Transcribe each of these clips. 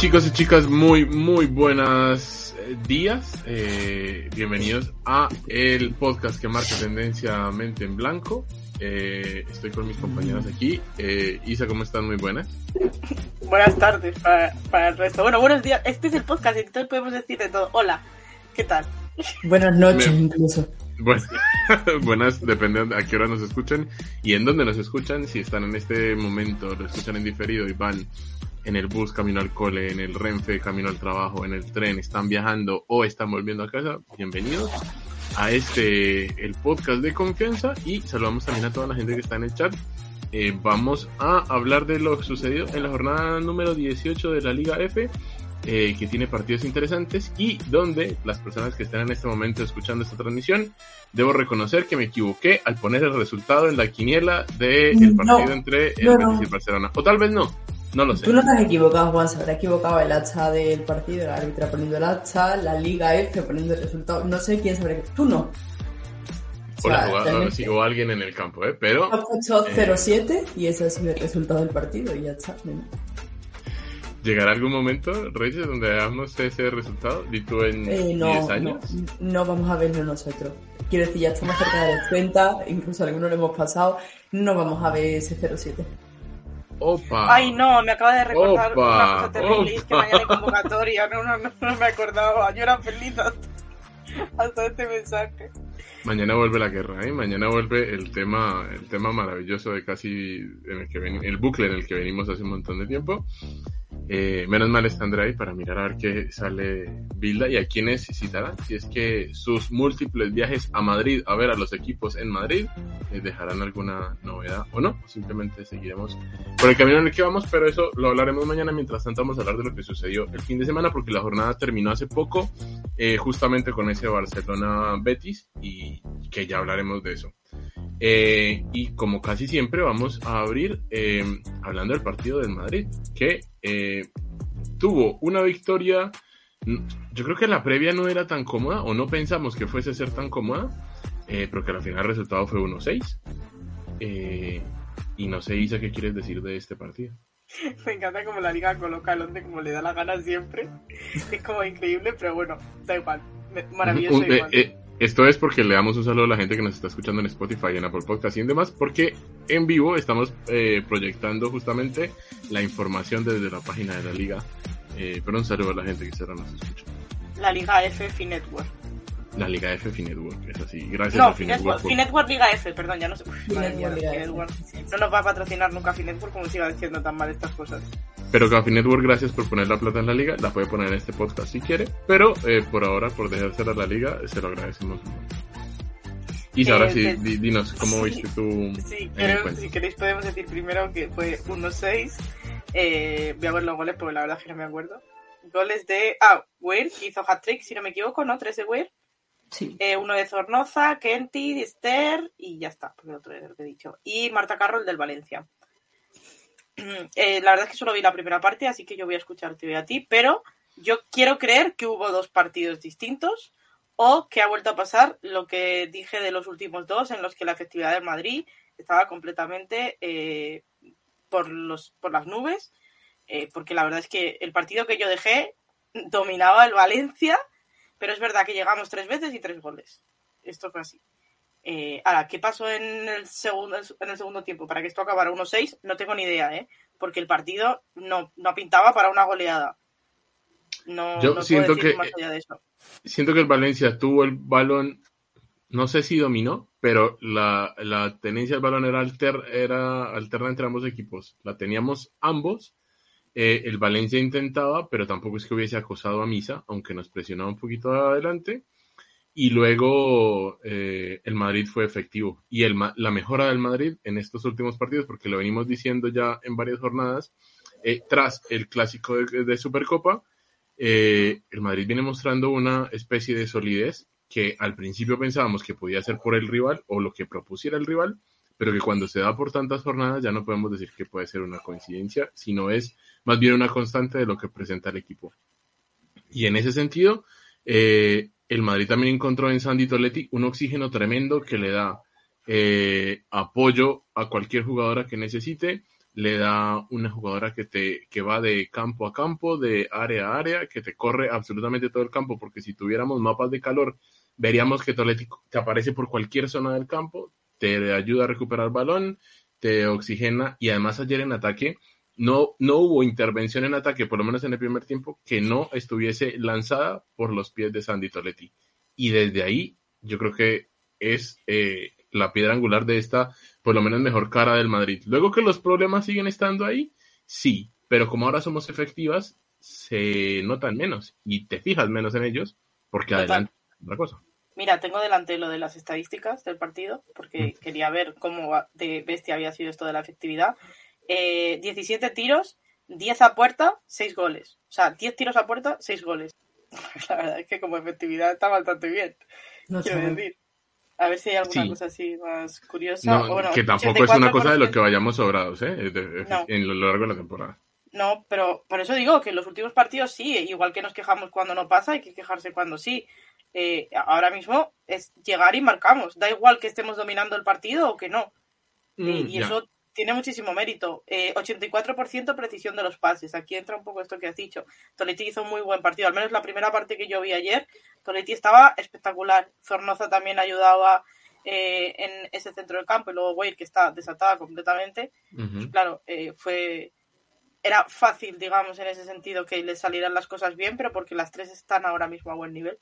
chicos y chicas, muy, muy buenos eh, días. Eh, bienvenidos a el podcast que marca tendencia mente en blanco. Eh, estoy con mis compañeras aquí. Isa, ¿cómo están? Muy buenas. Buenas tardes para, para, el resto. Bueno, buenos días. Este es el podcast, entonces podemos decir de todo. Hola, ¿qué tal? Buenas noches, incluso. Bueno, buenas, depende a qué hora nos escuchan y en dónde nos escuchan. Si están en este momento, lo escuchan en diferido y van en el bus camino al cole, en el Renfe camino al trabajo, en el tren, están viajando o están volviendo a casa, bienvenidos a este, el podcast de confianza y saludamos también a toda la gente que está en el chat. Eh, vamos a hablar de lo sucedido en la jornada número 18 de la Liga F eh, que tiene partidos interesantes y donde las personas que están en este momento escuchando esta transmisión, debo reconocer que me equivoqué al poner el resultado en la quiniela del partido entre el Betis y Barcelona. O tal vez no, no lo sé. Tú no te has equivocado, Juan, se habrá equivocado el hacha del partido, la árbitra poniendo el hacha, la Liga F poniendo el resultado. No sé quién sabrá. Tú no. O, la sigo a alguien en el campo, ¿eh? Pero. Ha puesto 0-7 y ese ha sido el resultado del partido y ya está. ¿Llegará algún momento, Reyes, donde veamos ese resultado? ¿Y tú en 10 eh, años? No, vamos a verlo nosotros. Quiero decir, ya estamos cerca de los 30, incluso algunos lo hemos pasado. No vamos a ver ese 0-7. Opa. Ay, no, me acaba de recordar una cosa terrible, que mañana hay convocatoria, no, no, no, me acordaba, yo era feliz hasta, este mensaje. Mañana vuelve la guerra, ¿eh? Mañana vuelve el tema, el tema maravilloso de casi, en el que el bucle en el que venimos hace un montón de tiempo. Eh, menos mal está ahí para mirar a ver qué sale Bilda y a quiénes citará. Si es que sus múltiples viajes a Madrid a ver a los equipos en Madrid eh, dejarán alguna novedad o no. Simplemente seguiremos por el camino en el que vamos, pero eso lo hablaremos mañana. Mientras tanto, vamos a hablar de lo que sucedió el fin de semana porque la jornada terminó hace poco, eh, justamente con ese Barcelona-Betis y que ya hablaremos de eso. Eh, y como casi siempre vamos a abrir eh, hablando del partido del Madrid, que eh, tuvo una victoria, yo creo que la previa no era tan cómoda, o no pensamos que fuese a ser tan cómoda, pero que al final el resultado fue 1-6. y no sé, Isa, ¿qué quieres decir de este partido? Me encanta como la liga coloca el 11 como le da la gana siempre. Es como increíble, pero bueno, da igual. Maravilloso. igual. Esto es porque le damos un saludo a la gente que nos está escuchando en Spotify, en Apple Podcast y en demás, porque en vivo estamos eh, proyectando justamente la información desde la página de la liga. Eh, pero un saludo a la gente que se nos escucha. La Liga F Finetwork. La Liga F Finetwork, es así. Gracias no, a Finetwork. Finetwork Liga F, perdón, ya no sé. Finetwork, No nos va a patrocinar nunca Finetwork como siga diciendo tan mal estas cosas. Pero Café Network, gracias por poner la plata en la liga. La puede poner en este podcast si quiere. Pero eh, por ahora, por dejársela a la liga, se lo agradecemos Y ahora sí, dinos, ¿cómo viste tú? Sí, si queréis podemos decir primero que fue 1-6. Eh, voy a ver los goles porque la verdad es que no me acuerdo. Goles de... Ah, Weir, hizo hat-trick, si no me equivoco, ¿no? Tres de Weir. Sí. Eh, uno de Zornoza, Kenty, Esther y ya está, porque otro es lo que he dicho. Y Marta Carroll del Valencia. Eh, la verdad es que solo vi la primera parte, así que yo voy a escucharte a ti, pero yo quiero creer que hubo dos partidos distintos o que ha vuelto a pasar lo que dije de los últimos dos, en los que la efectividad del Madrid estaba completamente eh, por, los, por las nubes, eh, porque la verdad es que el partido que yo dejé dominaba el Valencia, pero es verdad que llegamos tres veces y tres goles. Esto fue así. Eh, ahora, ¿qué pasó en el, segundo, en el segundo tiempo para que esto acabara 1-6? No tengo ni idea, ¿eh? Porque el partido no, no pintaba para una goleada. No, Yo siento que, más allá de eso. Siento que el Valencia tuvo el balón, no sé si dominó, pero la, la tenencia del balón era, alter, era alterna entre ambos equipos. La teníamos ambos. Eh, el Valencia intentaba, pero tampoco es que hubiese acosado a Misa, aunque nos presionaba un poquito adelante y luego eh, el Madrid fue efectivo. Y el, la mejora del Madrid en estos últimos partidos, porque lo venimos diciendo ya en varias jornadas, eh, tras el clásico de, Supercopa, eh, el Madrid viene mostrando una especie de solidez que al principio pensábamos que podía ser por el rival o lo que propusiera el rival, pero que cuando se da por tantas jornadas ya no podemos decir que puede ser una coincidencia, sino es más bien una constante de lo que presenta el equipo. Y en ese sentido, eh, el Madrid también encontró en Sandy Toletti un oxígeno tremendo que le da eh, apoyo a cualquier jugadora que necesite, le da una jugadora que te que va de campo a campo, de área a área, que te corre absolutamente todo el campo, porque si tuviéramos mapas de calor, veríamos que Toletti te aparece por cualquier zona del campo, te ayuda a recuperar balón, te oxigena y además ayer en ataque no, no hubo intervención en ataque, por lo menos en el primer tiempo, que no estuviese lanzada por los pies de Sandy Toletti. Y desde ahí yo creo que es eh, la piedra angular de esta, por lo menos mejor cara del Madrid. Luego que los problemas siguen estando ahí, sí, pero como ahora somos efectivas, se notan menos y te fijas menos en ellos porque adelante otra cosa. Mira, tengo delante lo de las estadísticas del partido porque mm. quería ver cómo de bestia había sido esto de la efectividad. 17 eh, tiros, 10 a puerta, 6 goles. O sea, 10 tiros a puerta, 6 goles. La verdad es que como efectividad está bastante bien. No quiero decir. A ver si hay alguna cosa así más curiosa. que tampoco es una cosa de lo que vayamos sobrados, ¿eh? En lo largo de la temporada. No, pero por eso digo que en los últimos partidos sí, igual que nos quejamos cuando no pasa, hay que quejarse cuando sí. Eh, ahora mismo es llegar y marcamos. Da igual que estemos dominando el partido o que no. Mm, y eso tiene muchísimo mérito. 84% eh, precisión de los pases. Aquí entra un poco esto que has dicho. Toletti hizo un muy buen partido. Al menos la primera parte que yo vi ayer, Toletti estaba espectacular. Zornoza también ayudaba eh, en ese centro del campo. Y luego Wade, que está desatada completamente. claro, eh, fue. Era fácil, digamos, en ese sentido que le salieran las cosas bien, pero porque las tres están ahora mismo a buen nivel.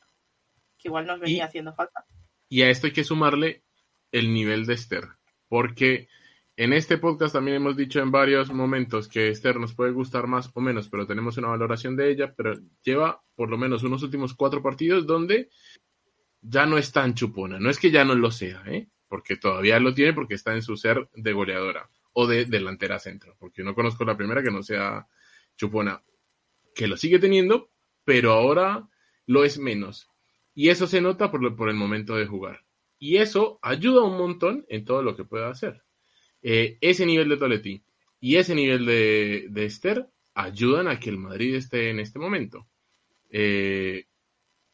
Que igual nos venía haciendo falta. Y a esto hay que sumarle el nivel de Esther. Porque en este podcast también hemos dicho en varios momentos que Esther nos puede gustar más o menos, pero tenemos una valoración de ella, pero lleva por lo menos unos últimos cuatro partidos donde ya no es tan chupona. No es que ya no lo sea, ¿eh? porque todavía lo tiene porque está en su ser de goleadora o de delantera centro, porque no conozco la primera que no sea chupona, que lo sigue teniendo, pero ahora lo es menos. Y eso se nota por, por el momento de jugar. Y eso ayuda un montón en todo lo que pueda hacer. Eh, ese nivel de Toletti y ese nivel de, Esther ayudan a que el Madrid esté en este momento. Eh,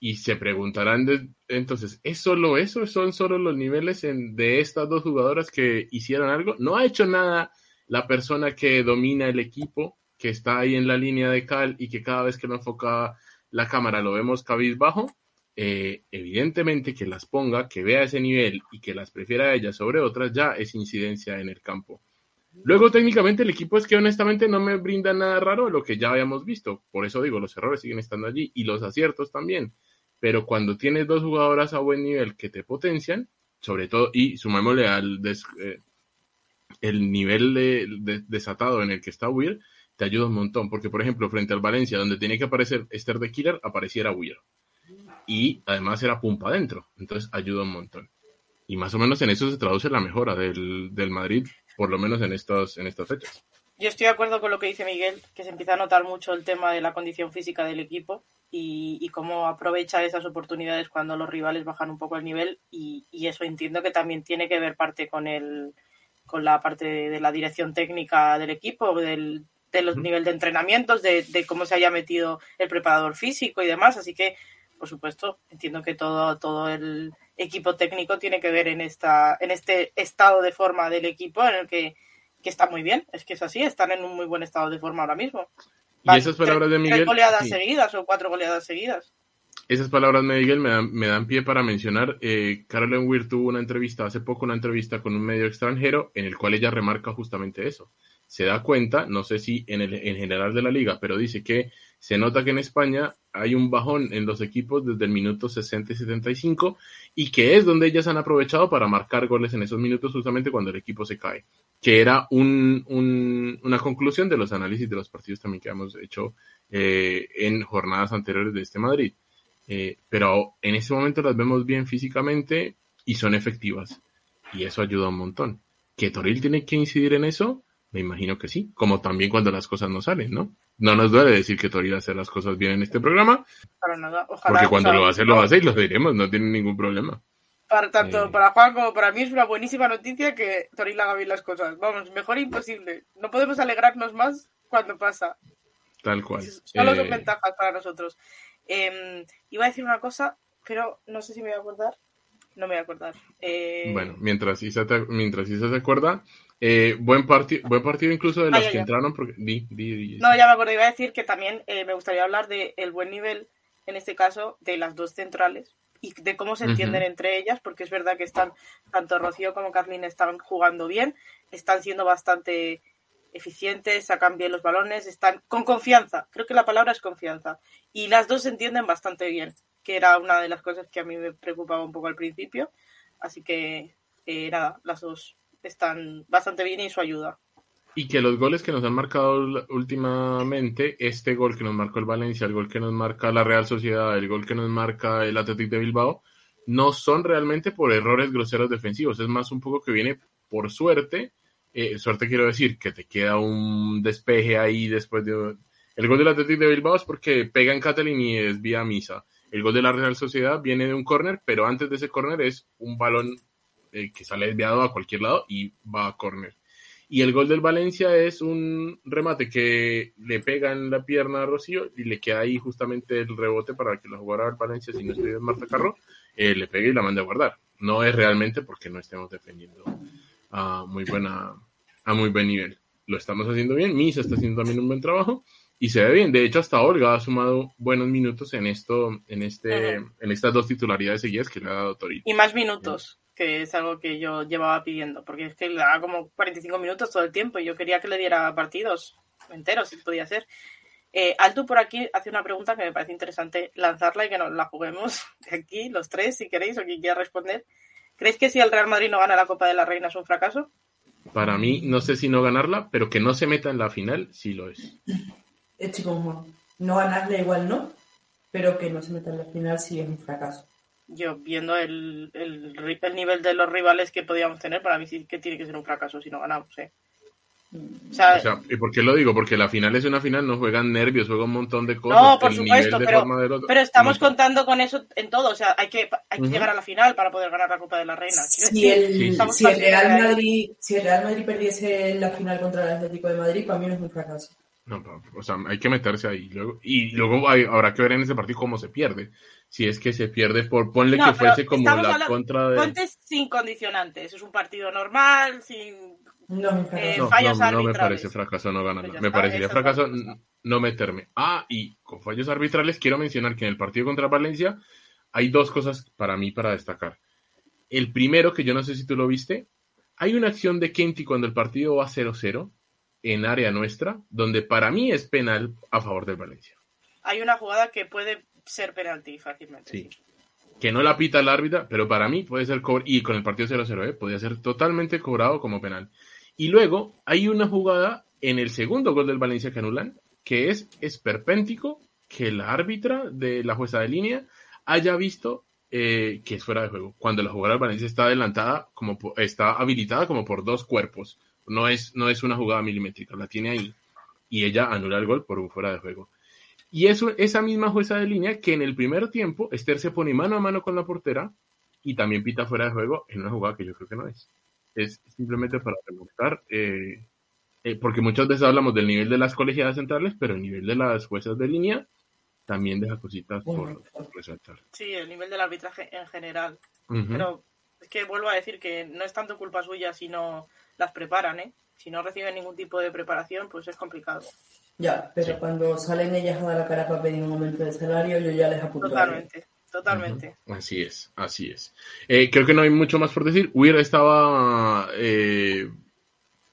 y se preguntarán entonces, ¿es solo eso? ¿Son solo los niveles de estas dos jugadoras que hicieron algo? ¿No ha hecho nada la persona que domina el equipo, que está ahí en la línea de cal y que cada vez que lo enfoca la cámara lo vemos cabizbajo? Eh, evidentemente que las ponga, que vea ese nivel y que las prefiera a ellas sobre otras, ya es incidencia en el campo. Luego, técnicamente, el equipo es que honestamente no me brinda nada raro de lo que ya habíamos visto. Por eso digo, los errores siguen estando allí y los aciertos también. Pero cuando tienes dos jugadoras a buen nivel que te potencian, sobre todo, y sumémosle al eh, el nivel de, desatado en el que está Weir, te ayuda un montón. Porque, por ejemplo, frente al Valencia, donde tenía que aparecer Esther de Killer, apareciera Weir y además era pumpa adentro, entonces ayuda un montón. Y más o menos en eso se traduce la mejora del, Madrid, por lo menos en, estos, en estas fechas. Yo estoy de acuerdo con lo que dice Miguel, que se empieza a notar mucho el tema de la condición física del equipo y, cómo aprovecha esas oportunidades cuando los rivales bajan un poco el nivel y, eso entiendo que también tiene que ver parte con el con la parte de, la dirección técnica del equipo, del, de los niveles de entrenamientos, de, de, cómo se haya metido el preparador físico y demás. Así que por supuesto, entiendo que todo, todo el equipo técnico tiene que ver en, esta, en este estado de forma del equipo en el que, está muy bien. Es que es así, están en un muy buen estado de forma ahora mismo. y esas palabras de Miguel. Tres goleadas seguidas o cuatro goleadas seguidas. Esas palabras de Miguel me dan, me dan pie para mencionar. Eh, Carolyn Weir tuvo una entrevista, hace poco una entrevista con un medio extranjero en el cual ella remarca justamente eso. Se da cuenta, no sé si en, el, en general de la liga, pero dice que se nota que en España hay un bajón en los equipos desde el minuto 60 y 75 y que es donde ellas han aprovechado para marcar goles en esos minutos justamente cuando el equipo se cae, que era una conclusión de los análisis de los partidos también que hemos hecho eh, en jornadas anteriores de este Madrid. Eh, pero en ese momento las vemos bien físicamente y son efectivas y eso ayuda un montón. ¿Que Toril tiene que incidir en eso? Me imagino que sí, como también cuando las cosas no salen, ¿no? No nos duele decir que Toril hace las cosas bien en este programa. Para nada. porque cuando lo hace, lo hace y lo diremos, no tiene ningún problema. Para tanto eh. para Juan como para mí es una buenísima noticia que Toril haga bien las cosas. Vamos, mejor imposible. No podemos alegrarnos más cuando pasa. Tal cual. Solo son eh. ventajas para nosotros. Em, iba a decir una cosa, pero no sé si me voy a acordar. No me voy a acordar. Eh, bueno, mientras Isa, mientras Isa se acuerda, Eh, buen, partido buen partido incluso de los que entraron. Porque... no, ya me acuerdo, iba a decir que también eh, me gustaría hablar del el buen nivel, en este caso, de las dos centrales y de cómo se entienden entre ellas, porque es verdad que están, tanto Rocío como Kathleen están jugando bien, están siendo bastante eficientes, sacan bien los balones, están con confianza. Creo que la palabra es confianza. Y las dos se entienden bastante bien, que era una de las cosas que a mí me preocupaba un poco al principio. Así que, eh, nada, las dos están bastante bien y su ayuda. Y que los goles que nos han marcado últimamente, este gol que nos marcó el Valencia, el gol que nos marca la Real Sociedad, el gol que nos marca el Athletic de Bilbao, no son realmente por errores groseros defensivos, es más un poco que viene por suerte. Eh, suerte quiero decir que te queda un despeje ahí después de... El gol del Athletic de Bilbao es porque pega en Catalin y es vía misa. El gol de la Real Sociedad viene de un córner, pero antes de ese córner es un balón eh, que sale desviado a cualquier lado y va a córner. Y el gol del Valencia es un remate que le pega en la pierna a Rocío y le queda ahí justamente el rebote para que la jugara el Valencia, si no estoy en Marta Carro, eh, le pegue y la mande a guardar. No es realmente porque no estemos defendiendo a muy buena, a muy buen nivel. Lo estamos haciendo bien, Misa está haciendo también un buen trabajo y se ve bien. De hecho, hasta Olga ha sumado buenos minutos en esto, en este, en estas dos titularidades seguidas que le ha dado Torino. Y más minutos que es algo que yo llevaba pidiendo, porque es que le daba como 45 minutos todo el tiempo y yo quería que le diera partidos enteros, si podía ser. Eh, por aquí hace una pregunta que me parece interesante lanzarla y que nos la juguemos aquí, los tres, si queréis, o quien quiera responder. ¿Creéis que si el Real Madrid no gana la Copa de la Reina es un fracaso? Para mí, no sé si no ganarla, pero que no se meta en la final, sí lo es. Es como, no ganarla igual no, pero que no se meta en la final sí es un fracaso yo viendo el, el, el, nivel de los rivales que podíamos tener, para mí sí que tiene que ser un fracaso si no ganamos. ¿eh? O sea, ¿y por qué lo digo? Porque la final es una final, no juegan nervios, juegan un montón de cosas. No, por supuesto, pero, pero, estamos contando con eso en todo. O sea, hay que, hay que llegar a la final para poder ganar la Copa de la Reina. Si, el, si, el Real Madrid, si el Real Madrid perdiese la final contra el Atlético de Madrid, para mí no es un fracaso. No, o sea, hay que meterse ahí. Luego, y luego habrá que ver en ese partido cómo se pierde si es que se pierde por ponle que fuese como la contra de ponte sin condicionantes es un partido normal sin no, eh, fallos no, no me parece fracaso no ganarla pues me parecería fracaso no meterme. Ah y con fallos arbitrales quiero mencionar que en el partido contra Valencia hay dos cosas para mí para destacar. El primero que yo no sé si tú lo viste hay una acción de Kenty cuando el partido va 0-0 en área nuestra donde para mí es penal a favor del Valencia. Hay una jugada que puede ser penalti fácilmente. Sí. Que no la pita el árbitro, pero para mí puede ser y con el partido 0-0, ¿eh? podría ser totalmente cobrado como penal. Y luego hay una jugada en el segundo gol del Valencia que anulan, que es esperpéntico que la árbitra de la jueza de línea haya visto eh, que es fuera de juego. Cuando la jugada del Valencia está adelantada, como está habilitada como por dos cuerpos. No es, no es una jugada milimétrica, la tiene ahí. Y ella anula el gol por un fuera de juego. Y eso, esa misma jueza de línea que en el primer tiempo Esther se pone mano a mano con la portera y también pita fuera de juego en una jugada que yo creo que no es. Es simplemente para demostrar, eh, eh, porque muchas veces hablamos del nivel de las colegiadas centrales, pero el nivel de las juezas de línea también deja cositas por, resaltar. Sí, el nivel del arbitraje en general. Pero es que vuelvo a decir que no es tanto culpa suya si no las preparan, ¿eh? Si no reciben ningún tipo de preparación, pues es complicado. Ya, pero cuando salen ellas a dar la cara para pedir un aumento de salario, yo ya les apunto. Totalmente, totalmente. Así es, así es. Eh, creo que no hay mucho más por decir. Weir estaba eh,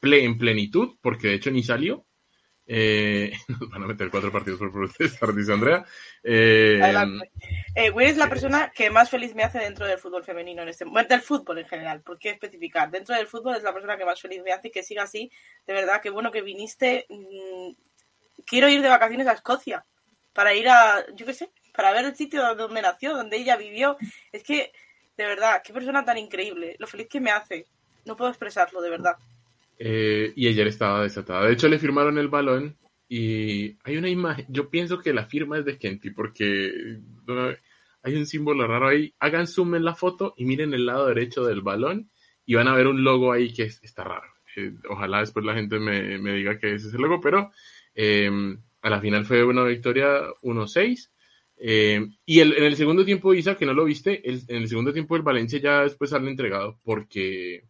en plenitud, porque de hecho ni salió. Eh, nos van a meter cuatro partidos por protestar, dice Andrea. Eh, Adelante. Eh, es la persona que más feliz me hace dentro del fútbol femenino en este momento, del fútbol en general, ¿por qué especificar? Dentro del fútbol es la persona que más feliz me hace y que siga así. De verdad, qué bueno que viniste. Mm, quiero ir de vacaciones a Escocia para ir a, yo qué sé, para ver el sitio donde nació, donde ella vivió. Es que, de verdad, qué persona tan increíble, lo feliz que me hace. No puedo expresarlo, de verdad. Eh, y ayer estaba desatada. De hecho, le firmaron el balón y hay una imagen, yo pienso que la firma es de Kenty porque hay un símbolo raro ahí. Hagan zoom en la foto y miren el lado derecho del balón y van a ver un logo ahí que está raro. Eh, ojalá después la gente me diga que ese es el logo, pero Em, a la final fue una victoria 1-6. Em, y el, en el segundo tiempo, Isa, que no lo viste, en el segundo tiempo el Valencia ya después sale entregado porque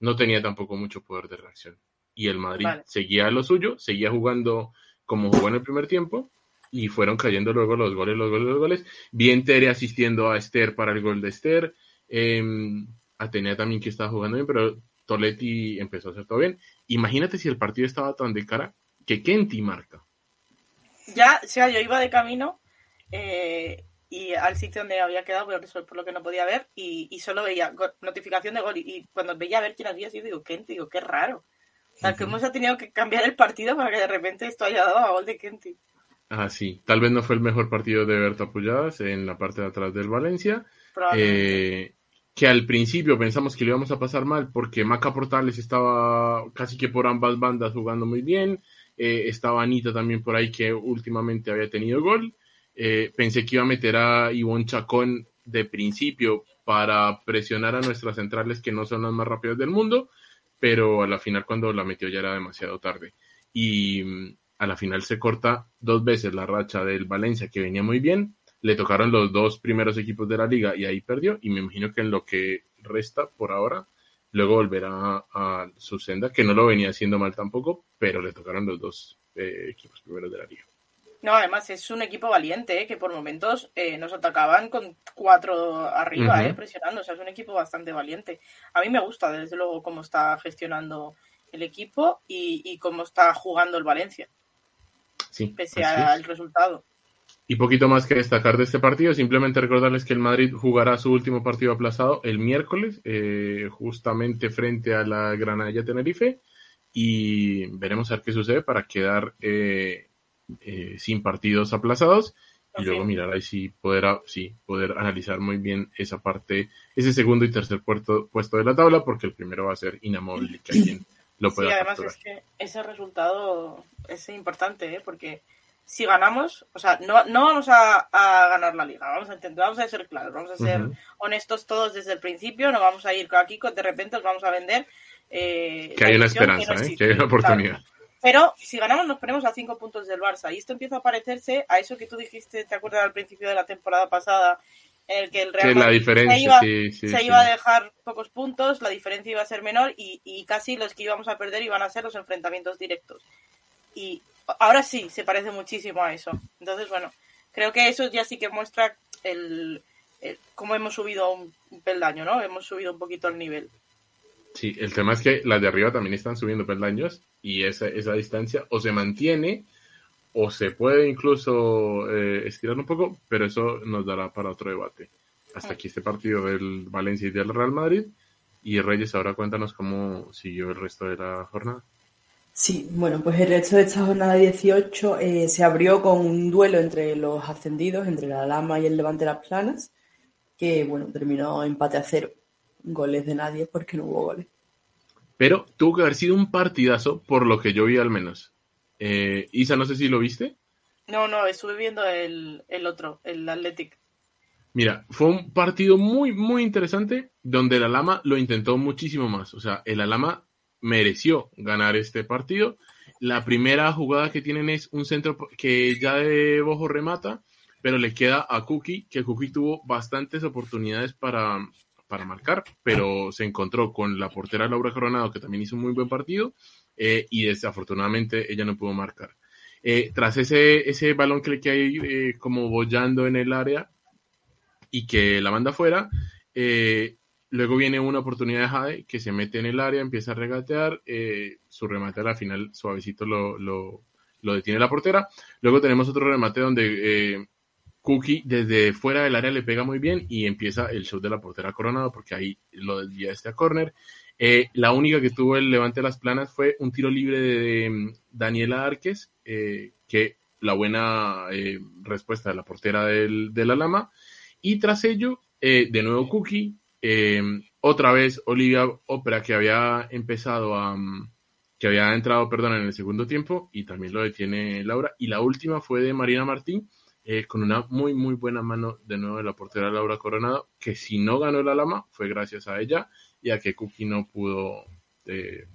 no tenía tampoco mucho poder de reacción. Y el Madrid seguía lo suyo, seguía jugando como jugó en el primer tiempo y fueron cayendo luego los goles, los goles, los goles. Bien Tere asistiendo a Esther para el gol de Esther. Eh, Atenea también que estaba jugando bien, pero Toletti empezó a hacer todo bien. Imagínate si el partido estaba tan de cara que Kenty marca. Ya, o sea, yo iba de camino eh, y al sitio donde había quedado, por, por lo que no podía ver, y, solo veía notificación de gol. Y, cuando veía a ver quién había sido, digo, Kenty, digo, qué raro. O sea, que hemos tenido que cambiar el partido para que de repente esto haya dado a gol de Kenty. Ah, sí. Tal vez no fue el mejor partido de Berta Pujadas en la parte de atrás del Valencia. Eh, que al principio pensamos que lo íbamos a pasar mal porque Maca Portales estaba casi que por ambas bandas jugando muy bien. Eh, estaba Anita también por ahí que últimamente había tenido gol. Eh, pensé que iba a meter a Ivonne Chacón de principio para presionar a nuestras centrales que no son las más rápidas del mundo, pero a la final cuando la metió ya era demasiado tarde. Y mm, a la final se corta dos veces la racha del Valencia que venía muy bien le tocaron los dos primeros equipos de la liga y ahí perdió. Y me imagino que en lo que resta por ahora, luego volverá a, su senda, que no lo venía haciendo mal tampoco, pero le tocaron los dos eh, equipos primeros de la liga. No, además es un equipo valiente, eh, que por momentos eh, nos atacaban con cuatro arriba, presionando. O sea, es un equipo bastante valiente. A mí me gusta, desde luego, cómo está gestionando el equipo y, y cómo está jugando el Valencia. Sí, pese al resultado. Y poquito más que destacar de este partido, simplemente recordarles que el Madrid jugará su último partido aplazado el miércoles, eh, justamente frente a la Granada Tenerife, y veremos a ver qué sucede para quedar eh, eh, sin partidos aplazados. Y luego mirar ahí si poder, sí, poder analizar muy bien esa parte, ese segundo y tercer puesto, puesto de la tabla, porque el primero va a ser inamovible, que alguien lo pueda Sí, además es que ese resultado es importante, porque si ganamos, o sea, no, no vamos a, ganar la liga, vamos a intentar, vamos a ser claros, vamos a ser honestos todos desde el principio, no vamos a ir aquí, de repente os vamos a vender. Eh, que hay una esperanza, ¿eh? que hay una oportunidad. Pero si ganamos nos ponemos a cinco puntos del Barça y esto empieza a parecerse a eso que tú dijiste, ¿te acuerdas al principio de la temporada pasada? En el que el Real Madrid se, iba, se iba, a dejar pocos puntos, la diferencia iba a ser menor y, y casi los que íbamos a perder iban a ser los enfrentamientos directos. Y ahora sí se parece muchísimo a eso. Entonces, bueno, creo que eso ya sí que muestra el, cómo hemos subido un, peldaño, ¿no? Hemos subido un poquito el nivel. Sí, el tema es que las de arriba también están subiendo peldaños y esa, esa distancia o se mantiene o se puede incluso eh, estirar un poco, pero eso nos dará para otro debate. Hasta aquí este partido del Valencia y del Real Madrid. Y Reyes, ahora cuéntanos cómo siguió el resto de la jornada. Sí, bueno, pues el resto de esta jornada 18 eh, se abrió con un duelo entre los ascendidos, entre la Lama y el Levante Las Planas, que bueno, terminó empate a cero. Goles de nadie porque no hubo goles. Pero tuvo que haber sido un partidazo, por lo que yo vi al menos. Eh, Isa, no sé si lo viste. No, no, estuve viendo el, el otro, el Athletic. Mira, fue un partido muy, muy interesante donde el Alama lo intentó muchísimo más. O sea, el Alama mereció ganar este partido. La primera jugada que tienen es un centro que ya de Bojo remata, pero le queda a Cookie, que Cookie tuvo bastantes oportunidades para, para marcar, pero se encontró con la portera Laura Coronado, que también hizo un muy buen partido, eh, y desafortunadamente ella no pudo marcar. Eh, tras ese, ese balón que le queda eh, como bollando en el área y que la manda fuera, Luego viene una oportunidad de Jade que se mete en el área, empieza a regatear, eh, su remate a la final suavecito lo, lo, detiene la portera. Luego tenemos otro remate donde eh, Cookie desde fuera del área le pega muy bien y empieza el show de la portera coronado porque ahí lo desvía este a corner. Eh, la única que tuvo el levante de las planas fue un tiro libre de, mm, Daniela Arques, que la buena respuesta de la portera del, de la Lama. Y tras ello, de nuevo Cookie eh, otra vez Olivia Opera que había empezado a mm, que había entrado, perdón, en el segundo tiempo y también lo detiene Laura. Y la última fue de Marina Martín eh, con una muy muy buena mano de nuevo de la portera Laura Coronado, que si no ganó la Lama fue gracias a ella y a que Cookie no pudo eh,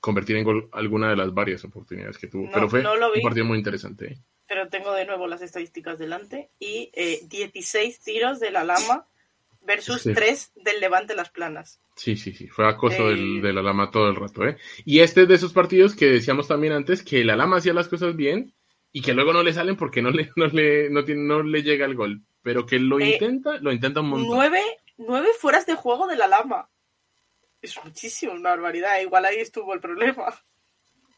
convertir en gol alguna de las varias oportunidades que tuvo. Pero fue un partido muy interesante. Pero tengo de nuevo las estadísticas delante y 16 tiros de la Lama versus tres del Levante Las Planas. Sí, sí, sí, fue acoso del, eh, del Alama todo el rato, ¿eh? Y este es de esos partidos que decíamos también antes, que el Alama hacía las cosas bien y que luego no le salen porque no le, no le, no tiene, no le llega el gol. Pero que lo eh, intenta, lo intenta un montón. Nueve, nueve fueras de juego del Alama. Es muchísimo, una barbaridad. Igual ahí estuvo el problema.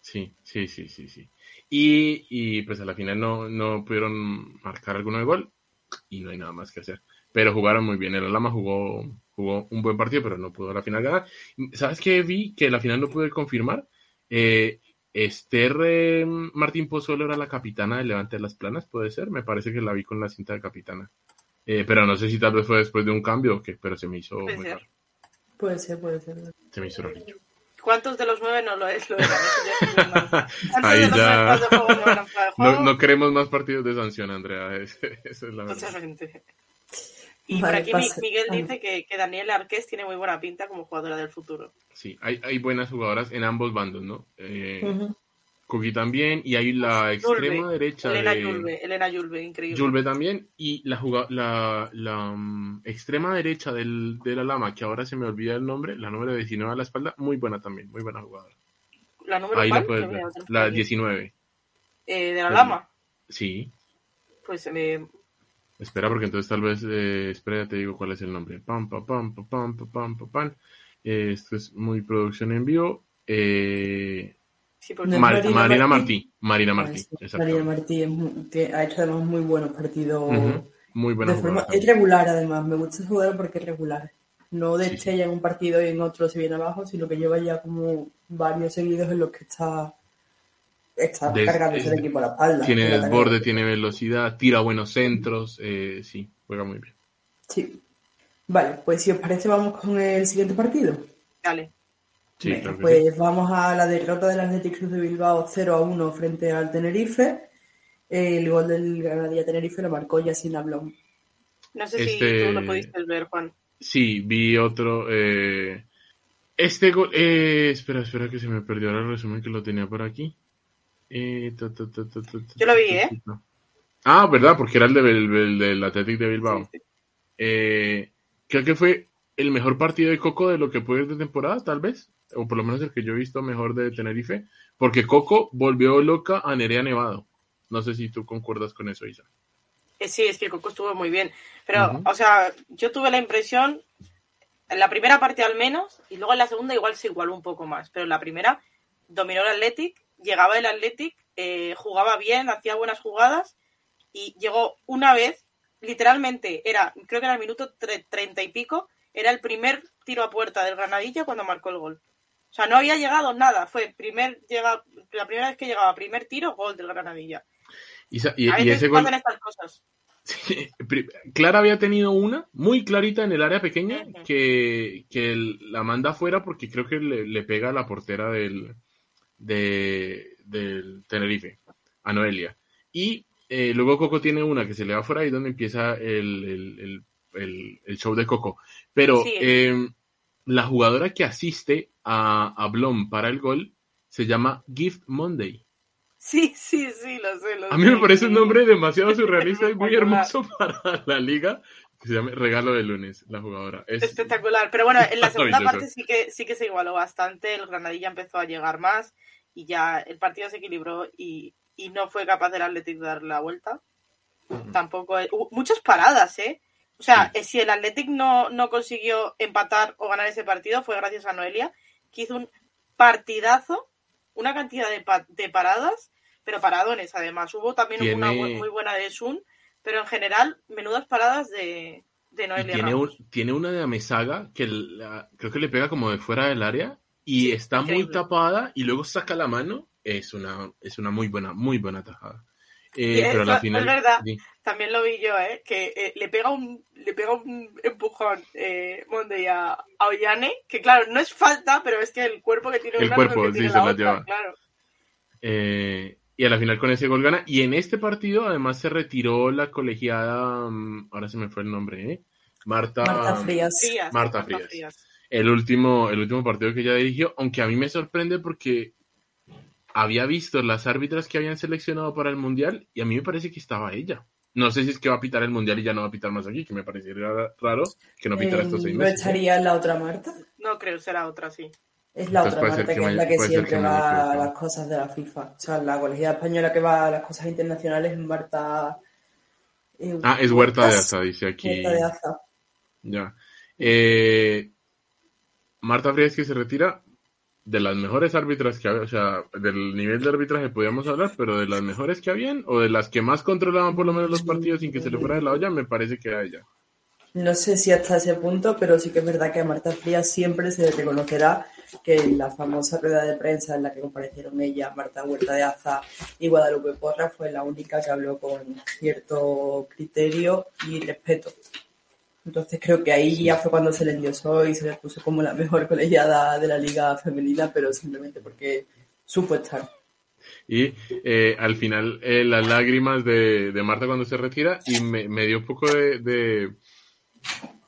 Sí, sí, sí, sí, sí. Y, y pues a la final no, no pudieron marcar alguno de gol y no hay nada más que hacer pero jugaron muy bien. El Alama jugó, jugó un buen partido, pero no pudo a la final ganar. ¿Sabes qué vi? Que la final no pude confirmar. Eh, Esther eh, Martín Pozuelo era la capitana del Levante de las Planas, puede ser. Me parece que la vi con la cinta de capitana. Eh, pero no sé si tal vez fue después de un cambio o qué, pero se me hizo puede muy ser. Puede ser, puede ser. Se me hizo rarillo. ¿Cuántos de los nueve no lo es? Lo? Ahí ya... No, no, queremos más partidos de sanción, Andrea. Esa es la verdad. Totalmente. Y por aquí Miguel dice que, que Daniel Arqués tiene muy buena pinta como jugadora del futuro. Sí, hay, hay buenas jugadoras en ambos bandos, ¿no? Eh, también, y hay la extrema derecha Elena de... Yulbe, Elena Yulbe, increíble. Yulbe también, y la, la, la um, extrema derecha del, de la Lama, que ahora se me olvida el nombre, la número 19 a la espalda, muy buena también, muy buena jugadora. ¿La número Ahí la puedes ver, la 19. Eh, ¿De la Lama? Sí. Pues me, Espera, porque entonces tal vez, eh, espera, te digo cuál es el nombre. Pam, pam, pam, pam, pam, pam, pam. Eh, esto es muy producción en vivo. Eh, Marina, Martí. Marina Martí. Marina Martí ha hecho además muy buenos partidos. Muy buena de forma, Es regular además, me gusta jugar porque es regular. No de sí, en un partido y en otro se viene abajo, sino que lleva ya como varios seguidos en los que está está cargándose el equipo a la espalda. Tiene desborde, tiene velocidad, tira buenos centros, eh, sí, juega muy bien. Sí. Vale, pues si os parece vamos con el siguiente partido. Dale. Sí, pues vamos a la derrota del Athletic Club de Bilbao 0 a 1 frente al Tenerife. El gol del Granadilla Tenerife lo marcó Yasin Ablón. No sé si este tú lo pudiste ver, Juan. Sí, vi otro. Eh... Este gol. Eh... Espera, espera, que se me perdió el resumen que lo tenía por aquí. Eh, Yo lo vi, ¿eh? Ah, ¿verdad? Porque era el, del, del Athletic de Bilbao. Eh, creo que fue el mejor partido de Coco de lo que puede de temporada, tal vez. O por lo menos el que yo he visto mejor de Tenerife. Porque Coco volvió loca a Nerea Nevado. No sé si tú concuerdas con eso, Isa. Eh, sí, es que Coco estuvo muy bien. Pero, o sea, yo tuve la impresión, en la primera parte al menos, y luego en la segunda igual se igualó un poco más. Pero en la primera dominó el Athletic llegaba el Athletic, eh, jugaba bien, hacía buenas jugadas y llegó una vez, literalmente, era, creo que era el minuto treinta y pico, era el primer tiro a puerta del Granadilla cuando marcó el gol. O sea, no había llegado nada, fue primer llega, la primera vez que llegaba, primer tiro, gol del Granadilla. Y, ese gol... estas cosas. Clara había tenido una muy clarita en el área pequeña que, la manda afuera porque creo que le, le pega a la portera del, de, del Tenerife, a Noelia. Y eh, luego Coco tiene una que se le va fuera y donde empieza el, show de Coco. Pero em, la jugadora que asiste a, a Blom para el gol se llama Gift Monday. Sí, sí, sí, lo sé. a mí me parece un nombre demasiado surrealista y muy hermoso para la liga. Que se llama Regalo de lunes, la jugadora. Es... Espectacular. Pero bueno, en la segunda parte sí que, sí que se igualó bastante. El Granadilla empezó a llegar más y ya el partido se equilibró y, no fue capaz del Athletic de dar la vuelta. Tampoco. muchas paradas, ¿eh? O sea, eh, si el Athletic no, no consiguió empatar o ganar ese partido, fue gracias a Noelia, que hizo un partidazo, una cantidad de, de paradas, pero paradones además. Hubo también una muy buena de Sun, pero en general, menudas paradas de, de Noelia. Tiene, tiene, una de Amesaga que creo que le pega como de fuera del área y está muy tapada y luego saca la mano, es una, es una muy buena, muy buena tajada. Eh, pero al final, es verdad, también lo vi yo, ¿eh? que eh, le pega un le pega un empujón eh, Monday a, a, Ollane, que claro, no es falta, pero es que el cuerpo que tiene el cuerpo, sí, se la, lleva. Claro. Eh, y a la final con ese gol gana. Y en este partido además se retiró la colegiada, mm, ahora se me fue el nombre, ¿eh? Marta, Marta Frías. Marta Frías el último, el último partido que ella dirigió, aunque a mí me sorprende porque había visto las árbitras que habían seleccionado para el Mundial y a mí me parece que estaba ella. No sé si es que va a pitar el Mundial y ya no va a pitar más aquí, que me parecería raro que no pitara estos seis ¿No meses. estaría la otra Marta? No creo, será otra, sí. Es la Entonces otra Marta que que es la que siempre que va a las cosas de la FIFA. O sea, la colegiada española que va a las cosas internacionales es Marta. eh, Ah, es Huerta de. Aza, dice aquí. Huerta de Aza. Ya. Eh, Marta Frías que se retira de las mejores árbitras que había, o sea, del nivel de arbitraje podíamos hablar, pero de las mejores que habían, o de las que más controlaban por lo menos los partidos sin que se le fuera de la olla, me parece que era ella. No sé si hasta ese punto, pero sí que es verdad que a Marta Frías siempre se reconocerá que en la famosa rueda de prensa en la que comparecieron ella, Marta Huerta de Aza y Guadalupe Porra, fue la única que habló con cierto criterio y respeto. Entonces creo que ahí ya fue cuando se le endiosó y se le puso como la mejor colegiada de la liga femenina, pero simplemente porque supo estar. Y eh, al final, eh, las lágrimas de, de Marta cuando se retira, y me, dio un poco de-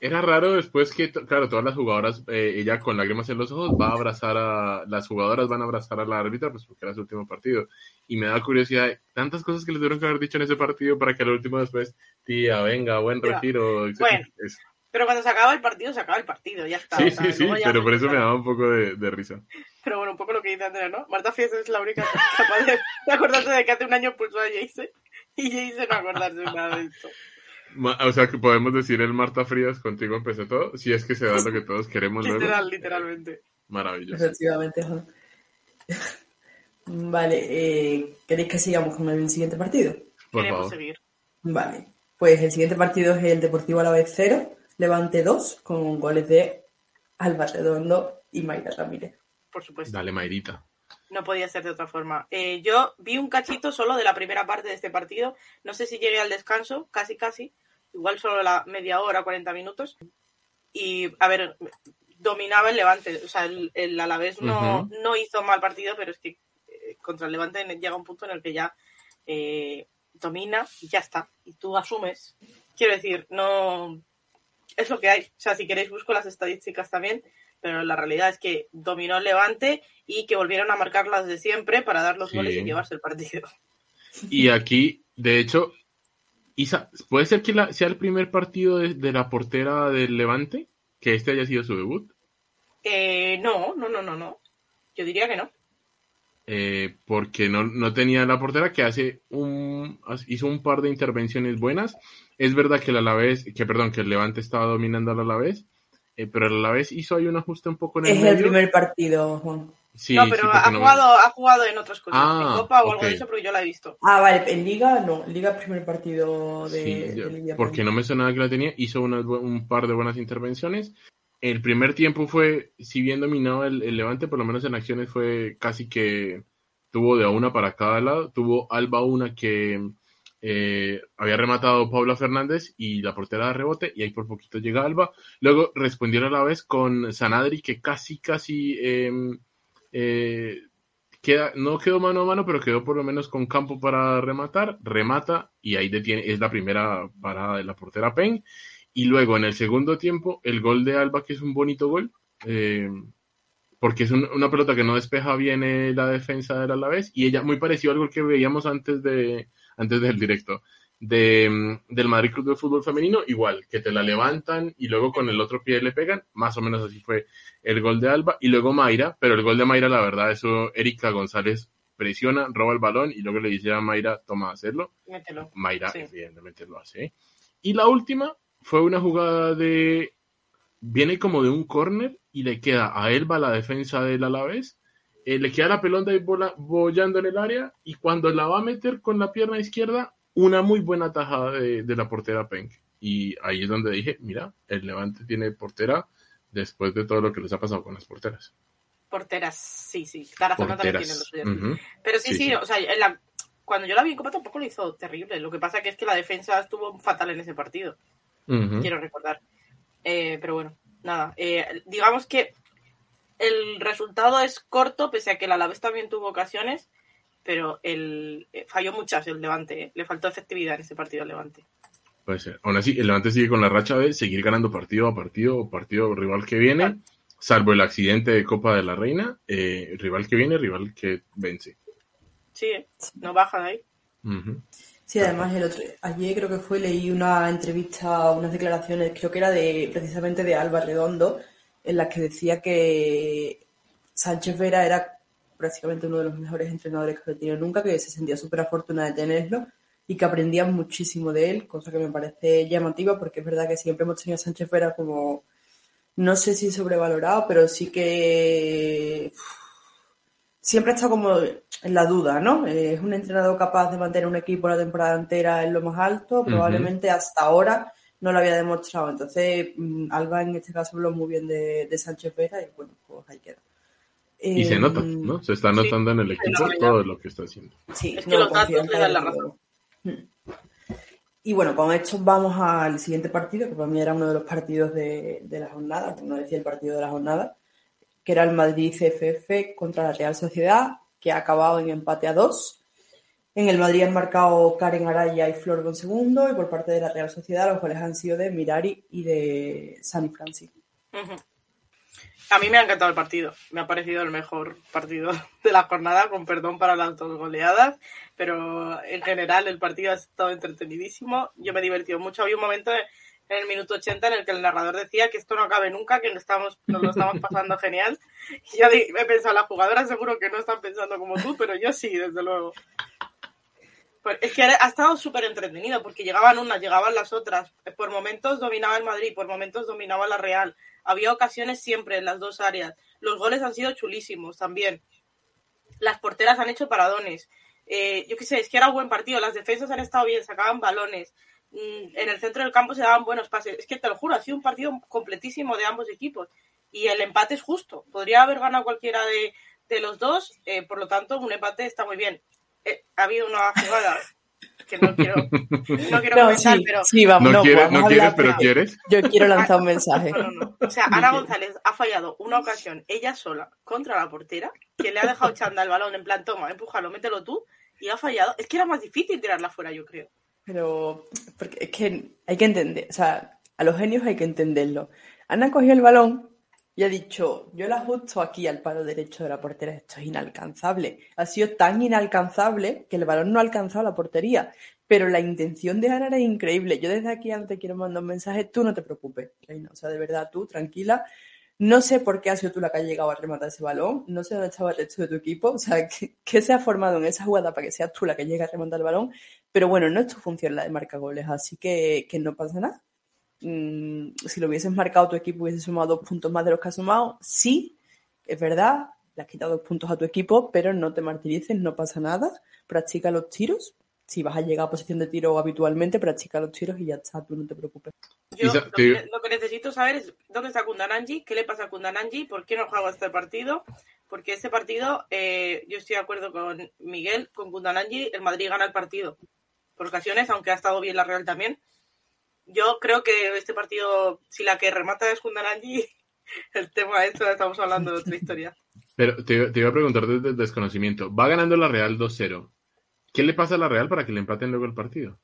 Era raro después que, claro, todas las jugadoras, eh, ella con lágrimas en los ojos, va a abrazar a... Las jugadoras van a abrazar a la árbitra, pues porque era su último partido. Y me da curiosidad, tantas cosas que les tuvieron que haber dicho en ese partido para que al último después, tía, venga, buen Ya. retiro. etc. Bueno. Pero cuando se acaba el partido, se acaba el partido, ya está. Sí, o sea, sí, sí, pero por eso me da daba un poco de, de risa. Pero bueno, un poco lo que dice Andrea, ¿no? Marta Fías es la única capaz de, de acordarse de que hace un año pulsó a Jace y Jace no acordarse de nada de esto. O sea, que podemos decir el Marta Frías, contigo empezó todo, si es que se da lo que todos queremos luego. Literal, literalmente. Maravilloso. Efectivamente, Juan. Vale, eh, ¿queréis que sigamos con el siguiente partido? Por Queremos favor. seguir. Vale, pues el siguiente partido es el Deportivo Alavés 0, Levante 2, con goles de Alba Redondo y Mayra Ramírez. Por supuesto. Dale, Mayrita. No podía ser de otra forma. Eh, yo vi un cachito solo de la primera parte de este partido. No sé si llegué al descanso, casi, casi. Igual solo la media hora, 40 minutos. Y, a ver, dominaba el Levante. O sea, el, el Alavés no, Ujú. no hizo mal partido, pero es que eh, contra el Levante llega un punto en el que ya eh, domina y ya está. Y tú asumes. Quiero decir, no. Es lo que hay. O sea, si queréis, busco las estadísticas también. Pero la realidad es que dominó el Levante y que volvieron a marcar las de siempre para dar los Sí. goles y llevarse el partido. Y aquí, de hecho, Isa, ¿puede ser que la- sea el primer partido de, de la portera del Levante? Que este haya sido su debut. Eh, no, no, no, no, no. Yo diría que no. Eh, porque no, no tenía la portera que hace un hizo un par de intervenciones buenas. Es verdad que el Alavés, que perdón, que el Levante estaba dominando al Alavés, eh, pero el Alavés hizo ahí un ajuste un poco en el Es medio. el primer partido, Juan. Sí, no, pero ha, no me- jugado, ha jugado en otras cosas. Ah, en Copa o algo de eso, porque yo la he visto. Ah, vale, en Liga no, en Liga primer partido de, Sí, de Liga. porque no me sonaba que la tenía, hizo un par de buenas intervenciones. El primer tiempo fue, si bien dominado el, el Levante, por lo menos en acciones fue casi que tuvo de a una para cada lado. Tuvo Alba una que eh, había rematado Paula Fernández y la portera de rebote, y ahí por poquito llega Alba. Luego respondieron a la vez con Sanadri, que casi, casi em, eh, queda, no quedó mano a mano, pero quedó por lo menos con campo para rematar, remata y ahí detiene, es la primera parada de la portera Pen. Y luego en el segundo tiempo, el gol de Alba, que es un bonito gol, eh, porque es un- una pelota que no despeja bien eh, la defensa del Alavés, y ella, muy parecido al gol que veíamos antes, de, antes del directo, de, del Madrid Club de Fútbol Femenino, igual, que te la levantan y luego con el otro pie le pegan, más o menos así fue el gol de Alba, y luego Mayra, pero el gol de Mayra, la verdad, eso Erika González presiona, roba el balón y luego le dice a Mayra, toma, hacerlo. Mételo. Mayra, Sí. evidentemente lo hace. Y la última fue una jugada de. Viene como de un córner y le queda a Elba la defensa del Alavés. eh, le queda la pelota ahí bola- bollando en el área y cuando la va a meter con la pierna izquierda, una muy buena tajada de, de la portera Penk. Y ahí es donde dije, mira, el Levante tiene portera después de todo lo que les ha pasado con las porteras. Porteras, sí, sí. Tarazona también tiene Porteras. lo suyo. Ujú. Pero sí, Sí, sí, sí. o sea, en la- cuando yo la vi en Copa tampoco lo hizo terrible. Lo que pasa que es que la defensa estuvo fatal en ese partido. Quiero recordar. Eh, pero bueno, nada. eh, digamos que el resultado es corto, pese a que el Alavés también tuvo ocasiones, pero el eh, falló muchas el Levante. eh. Le faltó efectividad en ese partido al Levante. Puede ser. Aún así, el Levante sigue con la racha de seguir ganando partido a partido partido rival que viene, salvo el accidente de Copa de la Reina, eh, rival que viene, rival que vence. Sí, eh, no baja de ahí. Sí, además el otro, ayer creo que fue, leí una entrevista, unas declaraciones, creo que era de precisamente de Alba Redondo, en las que decía que Sánchez Vera era prácticamente uno de los mejores entrenadores que he tenido nunca, que se sentía súper afortunada de tenerlo y que aprendía muchísimo de él, cosa que me parece llamativa porque es verdad que siempre hemos tenido a Sánchez Vera como, no sé si sobrevalorado, pero sí que siempre está como en la duda, ¿no? Eh, es un entrenador capaz de mantener un equipo la temporada entera en lo más alto, probablemente hasta ahora no lo había demostrado. Entonces, mm, Alba en este caso habló muy bien de, Sánchez Vera y bueno, pues ahí queda. Y se nota, em, ¿no? Se está notando en el equipo todo lo que está haciendo. Sí, es que los datos le dan la razón. Mm. Y bueno, con esto vamos al siguiente partido, que para mí era uno de los partidos de, de la jornada, no decía el partido de la jornada, que era el Madrid CFF contra la Real Sociedad, que ha acabado en empate a dos. En el Madrid han marcado Karen Araya y Flor con segundo, y por parte de la Real Sociedad los goles han sido de Mirari y de Sani Francis. A mí me ha encantado el partido. Me ha parecido el mejor partido de la jornada, con perdón para las dos goleadas. Pero en general el partido ha estado entretenidísimo. Yo me he divertido mucho. Había un momento en el minuto 80 en el que el narrador decía que esto no acabe nunca, que nos, estamos, nos lo estamos pasando genial. Y yo he pensado, las jugadoras seguro que no están pensando como tú, pero yo sí, desde luego. Pues es que ha estado súper entretenido porque llegaban unas, llegaban las otras. Por momentos dominaba el Madrid, por momentos dominaba la Real. Había ocasiones siempre en las dos áreas. Los goles han sido chulísimos también. Las porteras han hecho paradones. Eh, yo qué sé, es que era un buen partido. Las defensas han estado bien, sacaban balones. Mm, en el centro del campo se daban buenos pases. Es que te lo juro, ha sido un partido completísimo de ambos equipos. Y el empate es justo. Podría haber ganado cualquiera de, los dos, eh, por lo tanto, un empate está muy bien. Eh, ha habido una jugada que no quiero, no quiero comentar, pero. Sí, vamos, no, quieres, no quieres pero quieres. Yo quiero lanzar un mensaje. O sea, Ana González ha fallado una ocasión, ella sola, contra la portera, que le ha dejado echando el balón en plan, toma, empújalo, mételo tú, y ha fallado. Es que era más difícil tirarla fuera, yo creo. Pero porque es que hay que entender, o sea, a los genios hay que entenderlo. Ana cogió el balón y ha dicho, yo la ajusto aquí al palo derecho de la portería, esto es inalcanzable. Ha sido tan inalcanzable que el balón no ha alcanzado la portería, pero la intención de Ana era increíble. Yo desde aquí antes quiero mandar un mensaje, tú no te preocupes, Reina, o sea, de verdad, tú tranquila, no sé por qué ha sido tú la que ha llegado a rematar ese balón, no sé dónde estaba el resto de tu equipo, o sea, ¿qué, se ha formado en esa jugada para que seas tú la que llegue a rematar el balón? Pero bueno, no es tu función la de marcar goles, así que, no pasa nada. Mm, si lo hubieses marcado tu equipo hubiese sumado dos puntos más de los que ha sumado, sí, es verdad, le has quitado dos puntos a tu equipo, pero no te martirices, no pasa nada, practica los tiros, si vas a llegar a posición de tiro habitualmente, practica los tiros y ya está, tú no te preocupes. Yo lo que, necesito saber es dónde está Kundananji, qué le pasa a Kundananji, por qué no juega este partido, porque este partido, eh, yo estoy de acuerdo con Miguel, con Kundananji, el Madrid gana el partido por ocasiones, aunque ha estado bien la Real también. Yo creo que este partido, si la que remata es Kundananji, el tema de esto estamos hablando de otra historia. Pero te, te iba a preguntar desde el desconocimiento, va ganando la Real 2-0 ¿Qué le pasa a la Real para que le empaten luego el partido?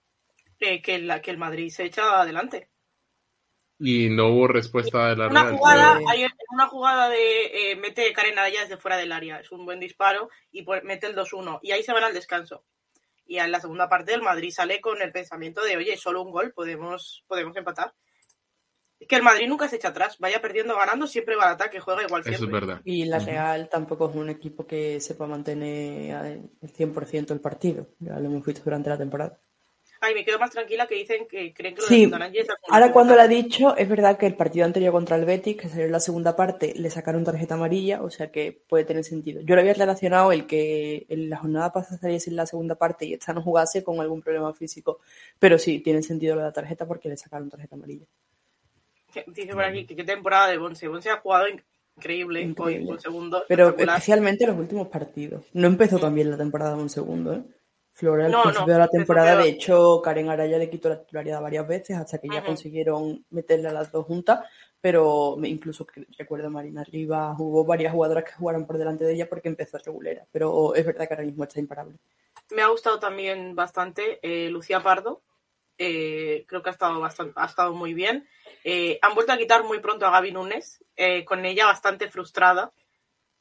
Eh, que, la, que el Madrid se echa adelante. Y no hubo respuesta de la una Jugada, hay una jugada de eh, mete Karen Araya desde fuera del área. Es un buen disparo y mete el 2-1. Y ahí se van al descanso. Y en la segunda parte el Madrid sale con el pensamiento de, oye, solo un gol, podemos, podemos empatar que el Madrid nunca se echa atrás, vaya perdiendo ganando, siempre va al ataque, juega igual siempre. Eso es verdad. Y la Real tampoco es un equipo que sepa mantener el 100% el partido, ya lo hemos visto durante la temporada. Ay, me quedo más tranquila que dicen que creen que lo sí. de es Ahora cuando lo ha dicho, es verdad que el partido anterior contra el Betis, que salió en la segunda parte, le sacaron tarjeta amarilla, o sea que puede tener sentido. Yo lo había relacionado el que en la jornada pasada saliese en la segunda parte y esta no jugase con algún problema físico, pero sí, tiene sentido la tarjeta porque le sacaron tarjeta amarilla. Dice por aquí que qué temporada de Bonse. Bonse ha jugado increíble, increíble. un segundo. Pero especialmente los últimos partidos. No empezó tan bien la temporada de un segundo, ¿eh? Flora al principio de la temporada, de hecho, Karen Araya le quitó la titularidad varias veces hasta que ya consiguieron meterle a las dos juntas, pero incluso recuerdo Marina Rivas, hubo varias jugadoras que jugaron por delante de ella porque empezó regulera, pero es verdad que ahora mismo está imparable. Me ha gustado también bastante eh, Lucía Pardo, eh, creo que ha estado, bastante, ha estado muy bien. Eh, han vuelto a quitar muy pronto a Gaby Núñez, eh, con ella bastante frustrada.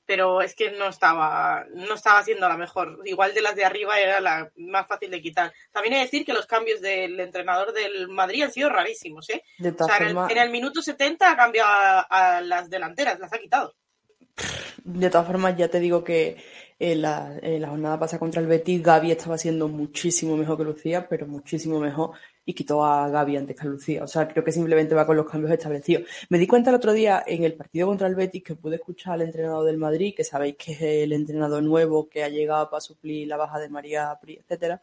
Pero es que no estaba, no estaba siendo la mejor. Igual de las de arriba era la más fácil de quitar. También he de decir que los cambios del entrenador del Madrid han sido rarísimos, ¿eh? o sea, en, el, minuto 70 ha cambiado a, las delanteras, las ha quitado. De todas formas, ya te digo que en la, en la jornada pasada contra el Betis, Gaby estaba siendo muchísimo mejor que Lucía, pero muchísimo mejor y quitó a Gaby antes que a Lucía. O sea, creo que simplemente va con los cambios establecidos. Me di cuenta el otro día en el partido contra el Betis que pude escuchar al entrenador del Madrid, que sabéis que es el entrenador nuevo que ha llegado para suplir la baja de María Pri, etcétera.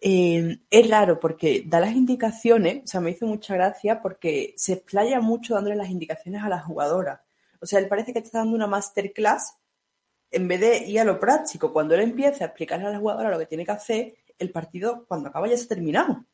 Eh, es raro porque da las indicaciones, o sea, me hizo mucha gracia porque se explaya mucho dándole las indicaciones a la jugadora. O sea, él parece que está dando una masterclass en vez de ir a lo práctico. Cuando él empieza a explicarle a la jugadora lo que tiene que hacer, el partido cuando acaba ya se ha terminado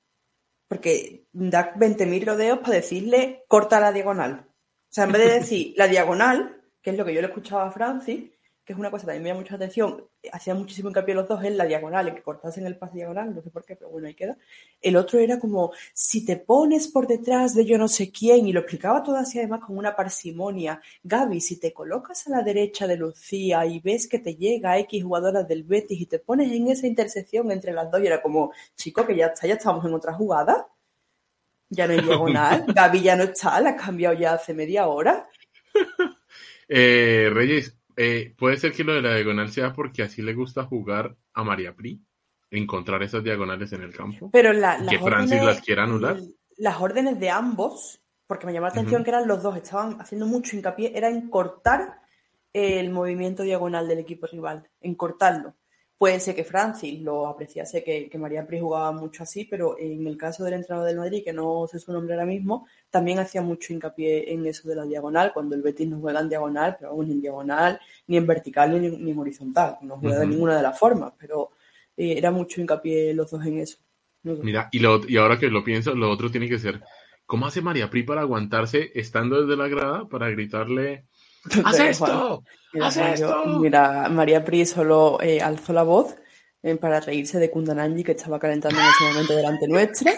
porque da 20.000 rodeos para decirle corta la diagonal. O sea, en vez de decir la diagonal, que es lo que yo le escuchaba a Francis, que es una cosa que también me llama mucha atención, hacía muchísimo hincapié los dos en la diagonal, en que cortasen el pase diagonal, no sé por qué, pero bueno, ahí queda. El otro era como, si te pones por detrás de yo no sé quién, y lo explicaba todo así además con una parsimonia, Gaby, si te colocas a la derecha de Lucía y ves que te llega X jugadoras del Betis y te pones en esa intersección entre las dos, y era como, chico, que ya está, ya estamos en otra jugada, ya no hay diagonal, Gaby ya no está, la has cambiado ya hace media hora. Eh, Reyes, eh, puede ser que lo de la diagonal sea porque así le gusta jugar a María Pri, encontrar esas diagonales en el campo. Pero la, que Francis las quiera anular. Las órdenes de ambos, porque me llamó la atención que eran los dos, estaban haciendo mucho hincapié, era en cortar el movimiento diagonal del equipo rival, en cortarlo. Puede ser que Francis lo apreciase, que, que María Pri jugaba mucho así, pero en el caso del entrenador del Madrid, que no sé su nombre ahora mismo, también hacía mucho hincapié en eso de la diagonal, cuando el Betis no juega en diagonal, pero ni en diagonal, ni en vertical, ni, en horizontal, no juega de ninguna de las formas, pero eh, era mucho hincapié los dos en eso. Mira, y, lo, y ahora que lo pienso, lo otro tiene que ser, ¿cómo hace María Pri para aguantarse estando desde la grada para gritarle ¡Haz esto! ¡Haz esto! Mira, María Pri solo eh, alzó la voz eh, para reírse de Kundananji, que estaba calentando en ese momento delante nuestra.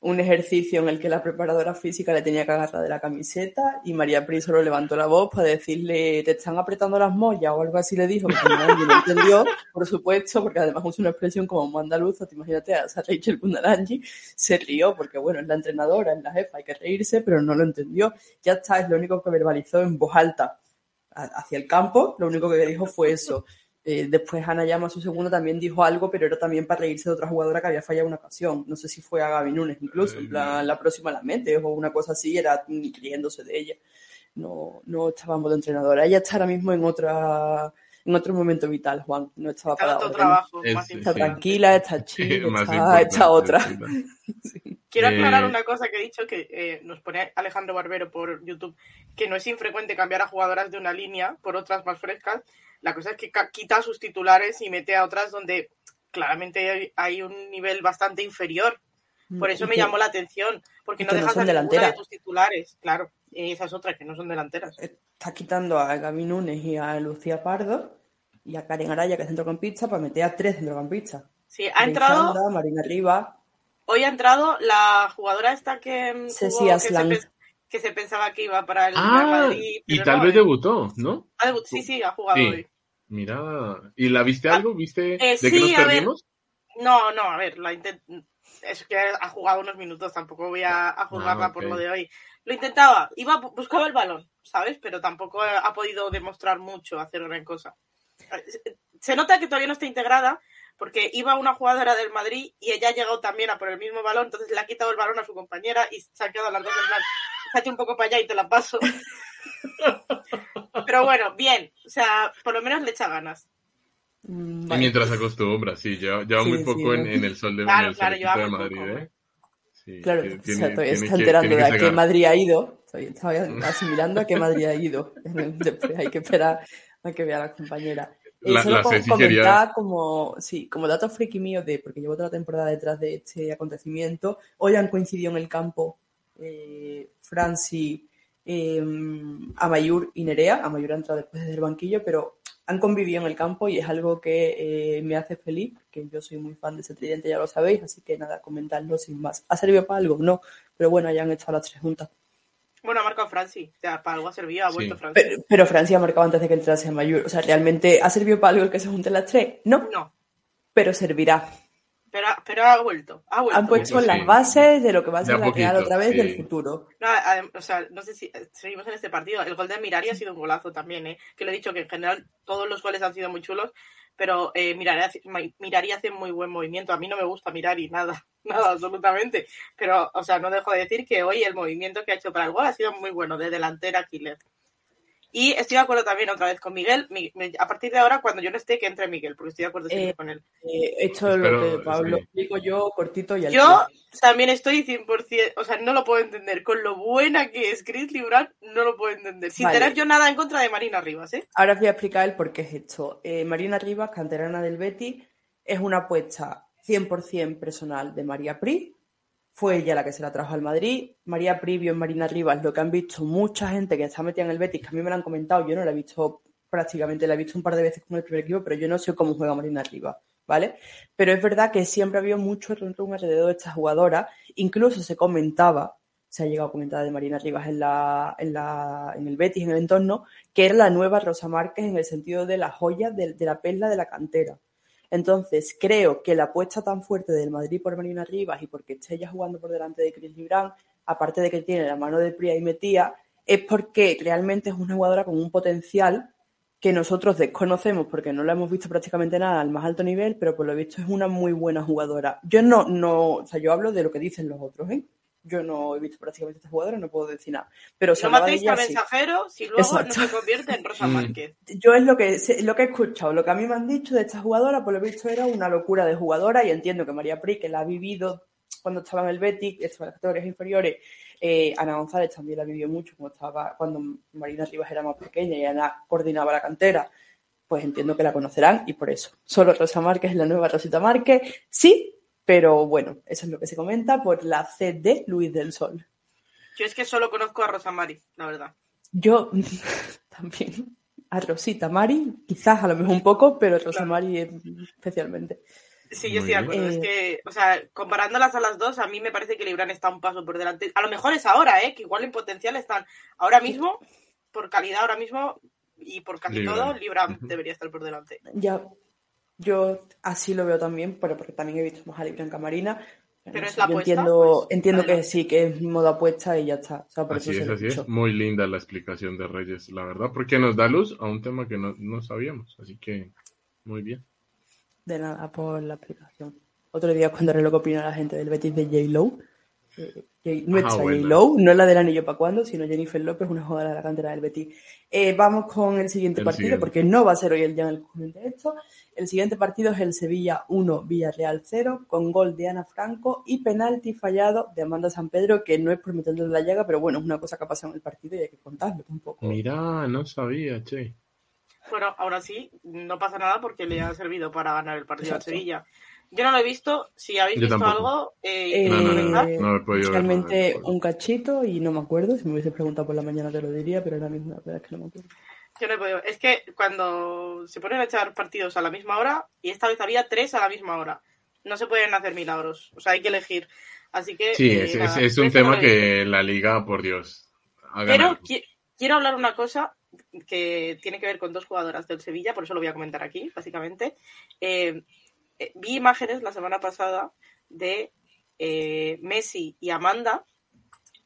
Un ejercicio en el que la preparadora física le tenía que agarrar de la camiseta y María Pri solo levantó la voz para decirle, te están apretando las mollas o algo así le dijo, que Kundananji no entendió, por supuesto, porque además usa una expresión como un andaluza, te imagínate a Rachel Kundananji, se rió porque bueno, es la entrenadora, es la jefa, hay que reírse, pero no lo entendió. Ya está, es lo único que verbalizó en voz alta hacia el campo, lo único que dijo fue eso. Eh, después Ana Llama, su segundo, también dijo algo, pero era también para reírse de otra jugadora que había fallado una ocasión. No sé si fue a Gaby Nunes incluso, la próxima la mete o una cosa así, era riéndose de ella. No, no estábamos de entrenadora. Ella está ahora mismo en otra en otro momento vital, Juan. No estaba para otro trabajo, está tranquila, está chila, está, otra. Quiero aclarar eh, una cosa que he dicho que eh, nos pone Alejandro Barbero por YouTube, que no es infrecuente cambiar a jugadoras de una línea por otras más frescas. La cosa es que quita sus titulares y mete a otras donde claramente hay un nivel bastante inferior. Por eso me llamó la atención, porque no dejas a ninguna de tus titulares, claro. Y esas otras que no son delanteras. Está quitando a Gaby Núñez y a Lucía Pardo y a Karen Araya, que es centrocampista, para meter a tres centrocampistas. Sí, ha entrado. Marina Riva. Hoy ha entrado la jugadora esta que. que, se, pensaba que iba para el ah, Madrid. y tal vez eh. debutó, ¿no? sí, sí, ha jugado hoy. Mira, ¿y la viste ah, algo? ¿Viste eh, de qué nos perdimos? no, no, a ver, la es que ha jugado unos minutos, tampoco voy a, a jugarla ah, por lo de hoy. Lo intentaba, iba, buscaba el balón, ¿sabes? Pero tampoco ha podido demostrar mucho, hacer gran cosa. Se nota que todavía no está integrada, porque iba una jugadora del Madrid y ella ha llegado también a por el mismo balón, entonces le ha quitado el balón a su compañera y se ha quedado las dos en plan, un poco para allá y te la paso. Pero bueno, bien, o sea, por lo menos le echa ganas. Mm, y mientras acostumbra, sí, ya, ya muy poco en, el sol de, claro, de Madrid, ¿eh? Sí, claro, o sea, todavía está enterando de a qué Madrid ha ido, estaba asimilando a qué Madrid ha ido. Después hay que esperar a que vea a la compañera. Eh, la, solo comentar como, sí, como dato friki mío de, porque llevo toda la temporada detrás de este acontecimiento, hoy han coincidido en el campo eh, Franci, eh, Amayur y Nerea. Amayur ha entrado después del banquillo, pero han convivido en el campo y es algo que eh, me hace feliz, que yo soy muy fan de ese tridente, ya lo sabéis, así que nada, comentarlo sin más. ¿Ha servido para algo? No, pero bueno, ya han estado las tres juntas. Bueno, ha marcado Franci. O sea, para algo ha servido, ha vuelto Franci. Pero, Francia ha marcado antes de que entrase Mayur. O sea, ¿realmente ha servido para algo el que se junten las tres? No. No. Pero servirá. Pero, pero ha vuelto. Ha vuelto. Han puesto las bases de lo que va a ser la Real otra vez del futuro. No, o sea, no sé si seguimos en este partido. El gol de Mirari ha sido un golazo también, ¿eh? Que lo he dicho que en general todos los goles han sido muy chulos, pero eh, Mirari, hace muy buen movimiento. A mí no me gusta Mirari, nada, nada, absolutamente. Pero, o sea, no dejo de decir que hoy el movimiento que ha hecho para el gol ha sido muy bueno, de delantera killer. Y estoy de acuerdo también otra vez con Miguel. a partir de ahora, cuando yo no esté, que entre Miguel, porque estoy de acuerdo eh, con él. Eh, esto lo que Pablo explico yo cortito y al Yo también estoy 100%, o sea, no lo puedo entender. Con lo buena que es Chris Libran, no lo puedo entender. Sin tener yo nada en contra de Marina Rivas, ¿eh? Ahora os voy a explicar el por qué es esto. Eh, Marina Rivas, canterana del Betty, es una apuesta 100% personal de María Pri fue ella la que se la trajo al Madrid. María Privio en Marina Rivas, lo que han visto mucha gente que está metida en el Betis, que a mí me lo han comentado, yo no la he visto prácticamente, la he visto un par de veces con el primer equipo, pero yo no sé cómo juega Marina Rivas, ¿vale? Pero es verdad que siempre ha habido mucho rum alrededor de esta jugadora, incluso se comentaba, se ha llegado a comentar de Marina Rivas en, la, en, la, en el Betis, en el entorno, que era la nueva Rosa Márquez en el sentido de la joya de, de la perla de la cantera. Entonces, creo que la apuesta tan fuerte del Madrid por Marina Rivas y porque esté ella jugando por delante de Chris Librán, aparte de que tiene la mano de Priya y Metía, es porque realmente es una jugadora con un potencial que nosotros desconocemos porque no la hemos visto prácticamente nada al más alto nivel, pero por lo visto es una muy buena jugadora. Yo no, no, o sea, yo hablo de lo que dicen los otros, ¿eh? Yo no he visto prácticamente a esta jugadora, no puedo decir nada. Pero no matéis a mensajero si luego no se convierte en Rosa mm. Márquez. Yo es lo que, lo que he escuchado, lo que a mí me han dicho de esta jugadora, por lo visto era una locura de jugadora y entiendo que María Pri, que la ha vivido cuando estaba en el Betis, estaba en las categorías inferiores, eh, Ana González también la vivió mucho cuando, estaba, cuando Marina Rivas era más pequeña y Ana coordinaba la cantera pues entiendo que la conocerán y por eso. Solo Rosa Márquez es la nueva Rosita Márquez. Sí, pero bueno, eso es lo que se comenta por la CD Luis del Sol. Yo es que solo conozco a Rosa Mari, la verdad. Yo también. A Rosita Mari, quizás a lo mejor un poco, pero Rosa Mari especialmente. Sí, yo estoy de acuerdo. Es que, o sea, comparándolas a las dos, a mí me parece que Libran está un paso por delante. A lo mejor es ahora, ¿eh? Que igual en potencial están. Ahora mismo, por calidad, ahora mismo y por casi todo, Libran debería estar por delante. Ya, yo así lo veo también, pero porque también he visto más a Libra en Camarina. Pero es la yo entiendo, pues, entiendo que sí, que es modo apuesta y ya está. así es, así es. Muy linda la explicación de Reyes, la verdad, porque nos da luz a un tema que no, no sabíamos. Así que, muy bien. De nada por la explicación. Otro día cuando lo que opina la gente del Betis de J-Lo, nuestra J. Lowe, no la del anillo para cuando, sino Jennifer López, una jugadora de la cantera del Betis. Eh, vamos con el siguiente partido, porque no va a ser hoy el día en el de esto. El siguiente partido es el Sevilla 1, Villarreal 0, con gol de Ana Franco y penalti fallado de Amanda San Pedro, que no es por meterle la llaga, pero bueno, es una cosa que ha pasado en el partido y hay que contarlo un poco. Mira, no sabía, che. Bueno, ahora sí, no pasa nada porque le ha servido para ganar el partido al Sevilla. Yo no lo he visto. Si habéis visto algo, eh, realmente un cachito y no me acuerdo. Si me hubiese preguntado por la mañana te lo diría, pero ahora mismo la verdad es que no me acuerdo. Yo no he podido. Es que cuando se ponen a echar partidos a la misma hora, y esta vez había tres a la misma hora, no se pueden hacer milagros. O sea, hay que elegir. Así que. Sí, es, eh, un tema que la liga, por Dios. Pero quiero hablar una cosa que tiene que ver con dos jugadoras del Sevilla, por eso lo voy a comentar aquí, básicamente. Eh, eh, vi imágenes la semana pasada de eh, Messi y Amanda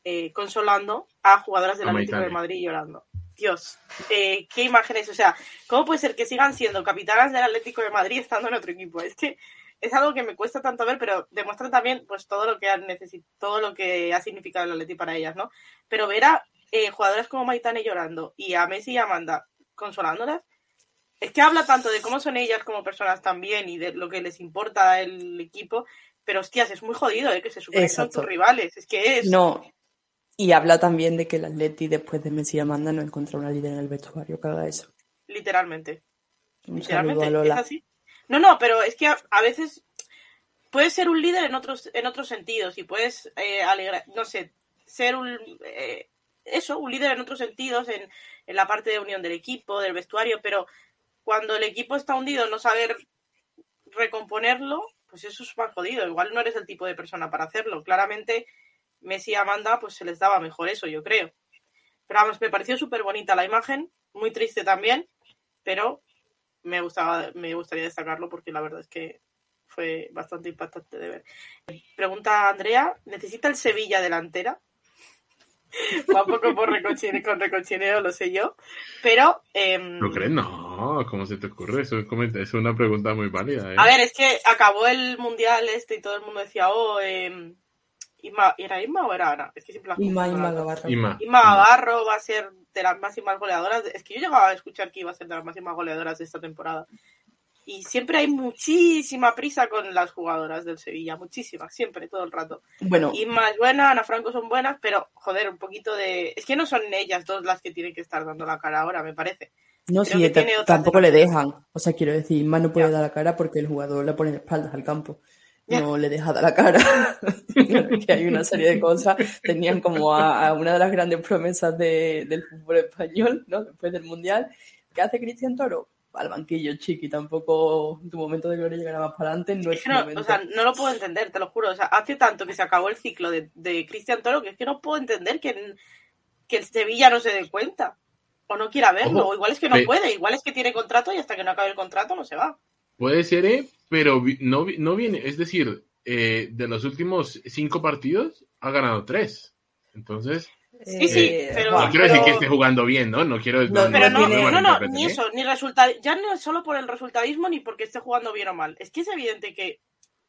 eh, consolando a jugadoras del Atlético de Madrid llorando. Dios, qué imágenes, o sea, ¿cómo puede ser que sigan siendo capitanas del Atlético de Madrid estando en otro equipo? Es que es algo que me cuesta tanto ver, pero demuestran también pues todo lo que ha todo lo que ha significado el Atlético para ellas, ¿no? Pero ver a jugadoras como Maitane llorando y a Messi y Amanda consolándolas, es que habla tanto de cómo son ellas como personas también y de lo que les importa el equipo, pero hostias, es muy jodido ¿eh? que se supone que son tus rivales, es que es... No, y habla también de que el Atleti después de Messi y Amanda no encontró una líder en el vestuario que haga eso. Literalmente. Literalmente, es así. No, no, pero es que a, veces puedes ser un líder en otros, en otros sentidos y puedes eh, alegrar, no sé, ser un... Eh, eso, un líder en otros sentidos, en, en la parte de unión del equipo, del vestuario, pero cuando el equipo está hundido, no saber recomponerlo, pues eso es más jodido. Igual no eres el tipo de persona para hacerlo. Claramente, Messi y Amanda, pues se les daba mejor eso, yo creo. Pero vamos, me pareció súper bonita la imagen, muy triste también, pero me, gustaba, me gustaría destacarlo porque la verdad es que fue bastante impactante de ver. Pregunta Andrea, ¿necesita el Sevilla delantera? Va un poco por con recochineo, lo sé yo. Pero. Eh, ¿Lo crees? No, ¿cómo se te ocurre? Eso es una pregunta muy válida. ¿eh? A ver, es que acabó el mundial este y todo el mundo decía, oh, eh, ¿era Inma o era Ana? Es que siempre Inma, Inma Gavarro. Gavarro va a ser de las máximas goleadoras. Es que yo llegaba a escuchar que iba a ser de las máximas goleadoras de esta temporada y siempre hay muchísima prisa con las jugadoras del Sevilla, muchísima, siempre, todo el rato. Bueno. Y más buena, Ana Franco son buenas, pero joder, un poquito de... Es que no son ellas dos las que tienen que estar dando la cara ahora, me parece. No, sí, tampoco le dejan. O sea, quiero decir, más no puede dar la cara porque el jugador le pone de espaldas al campo. No le deja dar la cara. que hay una serie de cosas. Tenían como a, una de las grandes promesas del fútbol español, ¿no? Después del Mundial. ¿Qué hace Cristian Toro? Al banquillo, chiqui, tampoco tu momento de gloria llegará más para adelante, no es, no, O sea, no lo puedo entender, te lo juro. O sea, hace tanto que se acabó el ciclo de, de Cristian Toro que es que no puedo entender que, que el Sevilla no se dé cuenta. O no quiera verlo, o igual es que no puede, igual es que tiene contrato y hasta que no acabe el contrato no se va. Puede ser, ¿eh? pero no, no viene, es decir, eh, de los últimos cinco partidos ha ganado tres. Entonces, Sí, sí, eh, pero. No quiero decir que esté jugando bien, ¿no? No quiero. No, pero no, no, no, ni eso, ni resultado. Ya no es solo por el resultadismo ni porque esté jugando bien o mal. Es que es evidente que,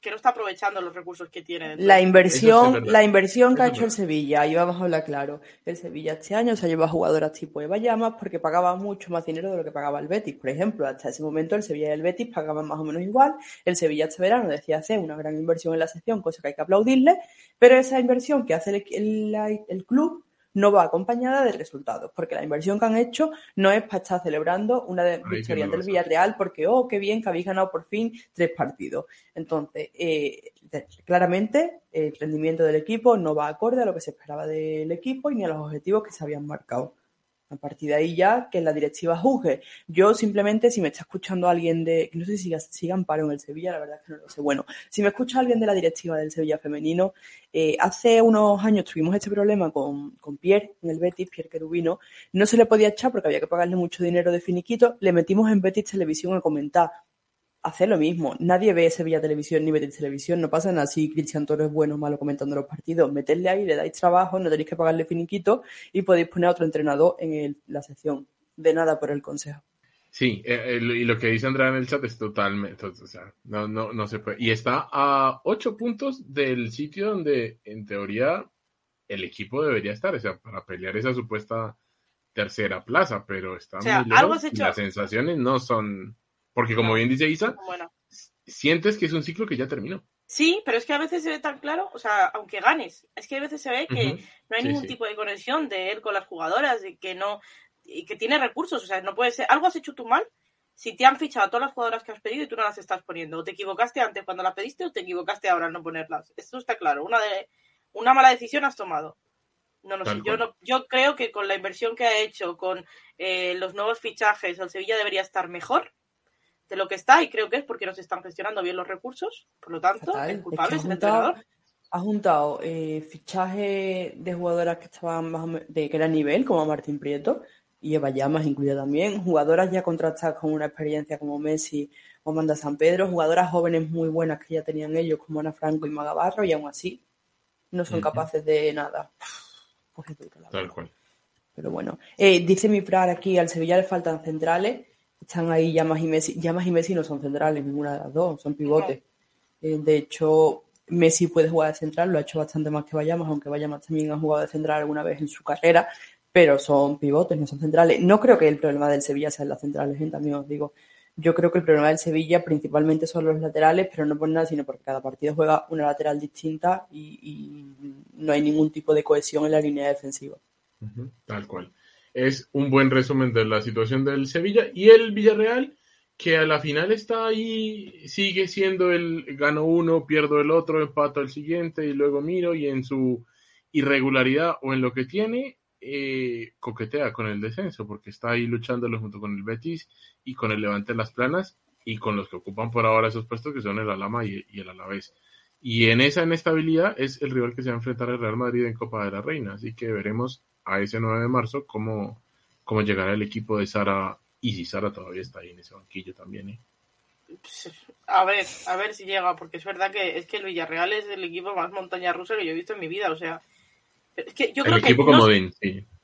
que no está aprovechando los recursos que tiene. La inversión, la inversión que ha hecho el Sevilla, y vamos a hablar claro. El Sevilla este año se ha llevado a jugadoras tipo Eva Llamas porque pagaba mucho más dinero de lo que pagaba el Betis. Por ejemplo, hasta ese momento el Sevilla y el Betis pagaban más o menos igual. El Sevilla este verano decía hacer una gran inversión en la sección, cosa que hay que aplaudirle, pero esa inversión que hace el, el, el club no va acompañada de resultados, porque la inversión que han hecho no es para estar celebrando una victoria del Villarreal porque, oh, qué bien que habéis ganado por fin tres partidos. Entonces, eh, claramente el rendimiento del equipo no va acorde a lo que se esperaba del equipo y ni a los objetivos que se habían marcado. A partir de ahí ya que la directiva juzgue. Yo simplemente, si me está escuchando alguien de, no sé si sigan paro en el Sevilla, la verdad es que no lo sé. Bueno, si me escucha alguien de la directiva del Sevilla femenino, eh, hace unos años tuvimos este problema con, con Pierre en el Betis, Pierre Querubino, no se le podía echar porque había que pagarle mucho dinero de finiquito, le metimos en Betis Televisión a comentar hacer lo mismo. Nadie ve Sevilla Televisión ni Betis Televisión. No pasa nada si Cristian Toro es bueno o malo comentando los partidos. Meterle ahí, le dais trabajo, no tenéis que pagarle finiquito y podéis poner a otro entrenador en la sección. De nada por el consejo. Sí, eh, y lo que dice Andrea en el chat es totalmente, o sea, no, no, no se puede. Y está a ocho puntos del sitio donde, en teoría, el equipo debería estar, o sea, para pelear esa supuesta tercera plaza, pero está muy lejos. Las sensaciones no son porque como bien dice Isa, sientes que es un ciclo que ya terminó. Sí, pero es que a veces se ve tan claro, o sea, aunque ganes, es que a veces se ve que no hay ningún tipo de conexión de él con las jugadoras, y que no, y que tiene recursos, o sea, no puede ser, algo has hecho tú mal si te han fichado a todas las jugadoras que has pedido y tú no las estás poniendo, o te equivocaste antes cuando las pediste o te equivocaste ahora al no ponerlas. Esto está claro, una de una mala decisión has tomado. No, no sé, yo, no, yo creo que con la inversión que ha hecho, con eh, los nuevos fichajes, el Sevilla debería estar mejor de lo que está y creo que es porque no se están gestionando bien los recursos, por lo tanto, el culpable es, el entrenador. Ha juntado eh, fichaje de jugadoras que estaban más de que era nivel, como Martín Prieto, y Eva Llamas incluida también, jugadoras ya contratadas con una experiencia como Messi o Manda San Pedro, jugadoras jóvenes muy buenas que ya tenían ellos como Ana Franco y Magabarro y aún así no son capaces de nada. Pues Tal cual. Pero bueno, eh, dice mi Frar aquí, al Sevilla le faltan centrales están ahí Llamas y Messi. Llamas y Messi no son centrales, ninguna de las dos, son pivotes. Eh, de hecho, Messi puede jugar de central, lo ha hecho bastante más que Vallamas, aunque Vallamas también ha jugado de central alguna vez en su carrera, pero son pivotes, no son centrales. No creo que el problema del Sevilla sea las centrales, ¿eh? también os digo. Yo creo que el problema del Sevilla principalmente son los laterales, pero no por nada, sino porque cada partido juega una lateral distinta y, no hay ningún tipo de cohesión en la línea defensiva. Tal cual es un buen resumen de la situación del Sevilla y el Villarreal que a la final está ahí, sigue siendo el gano uno, pierdo el otro, empato el siguiente y luego miro y en su irregularidad o en lo que tiene, eh, coquetea con el descenso porque está ahí luchándolo junto con el Betis y con el Levante Las Planas y con los que ocupan por ahora esos puestos que son el Alama y, y el Alavés. Y en esa inestabilidad es el rival que se va a enfrentar al Real Madrid en Copa de la Reina, así que veremos a ese 9 de marzo cómo, cómo llegará el equipo de Sara y si Sara todavía está ahí en ese banquillo también. ¿eh? A ver, a ver si llega, porque es verdad que es que el Villarreal es el equipo más montaña rusa que yo he visto en mi vida, o sea, es que yo creo que no,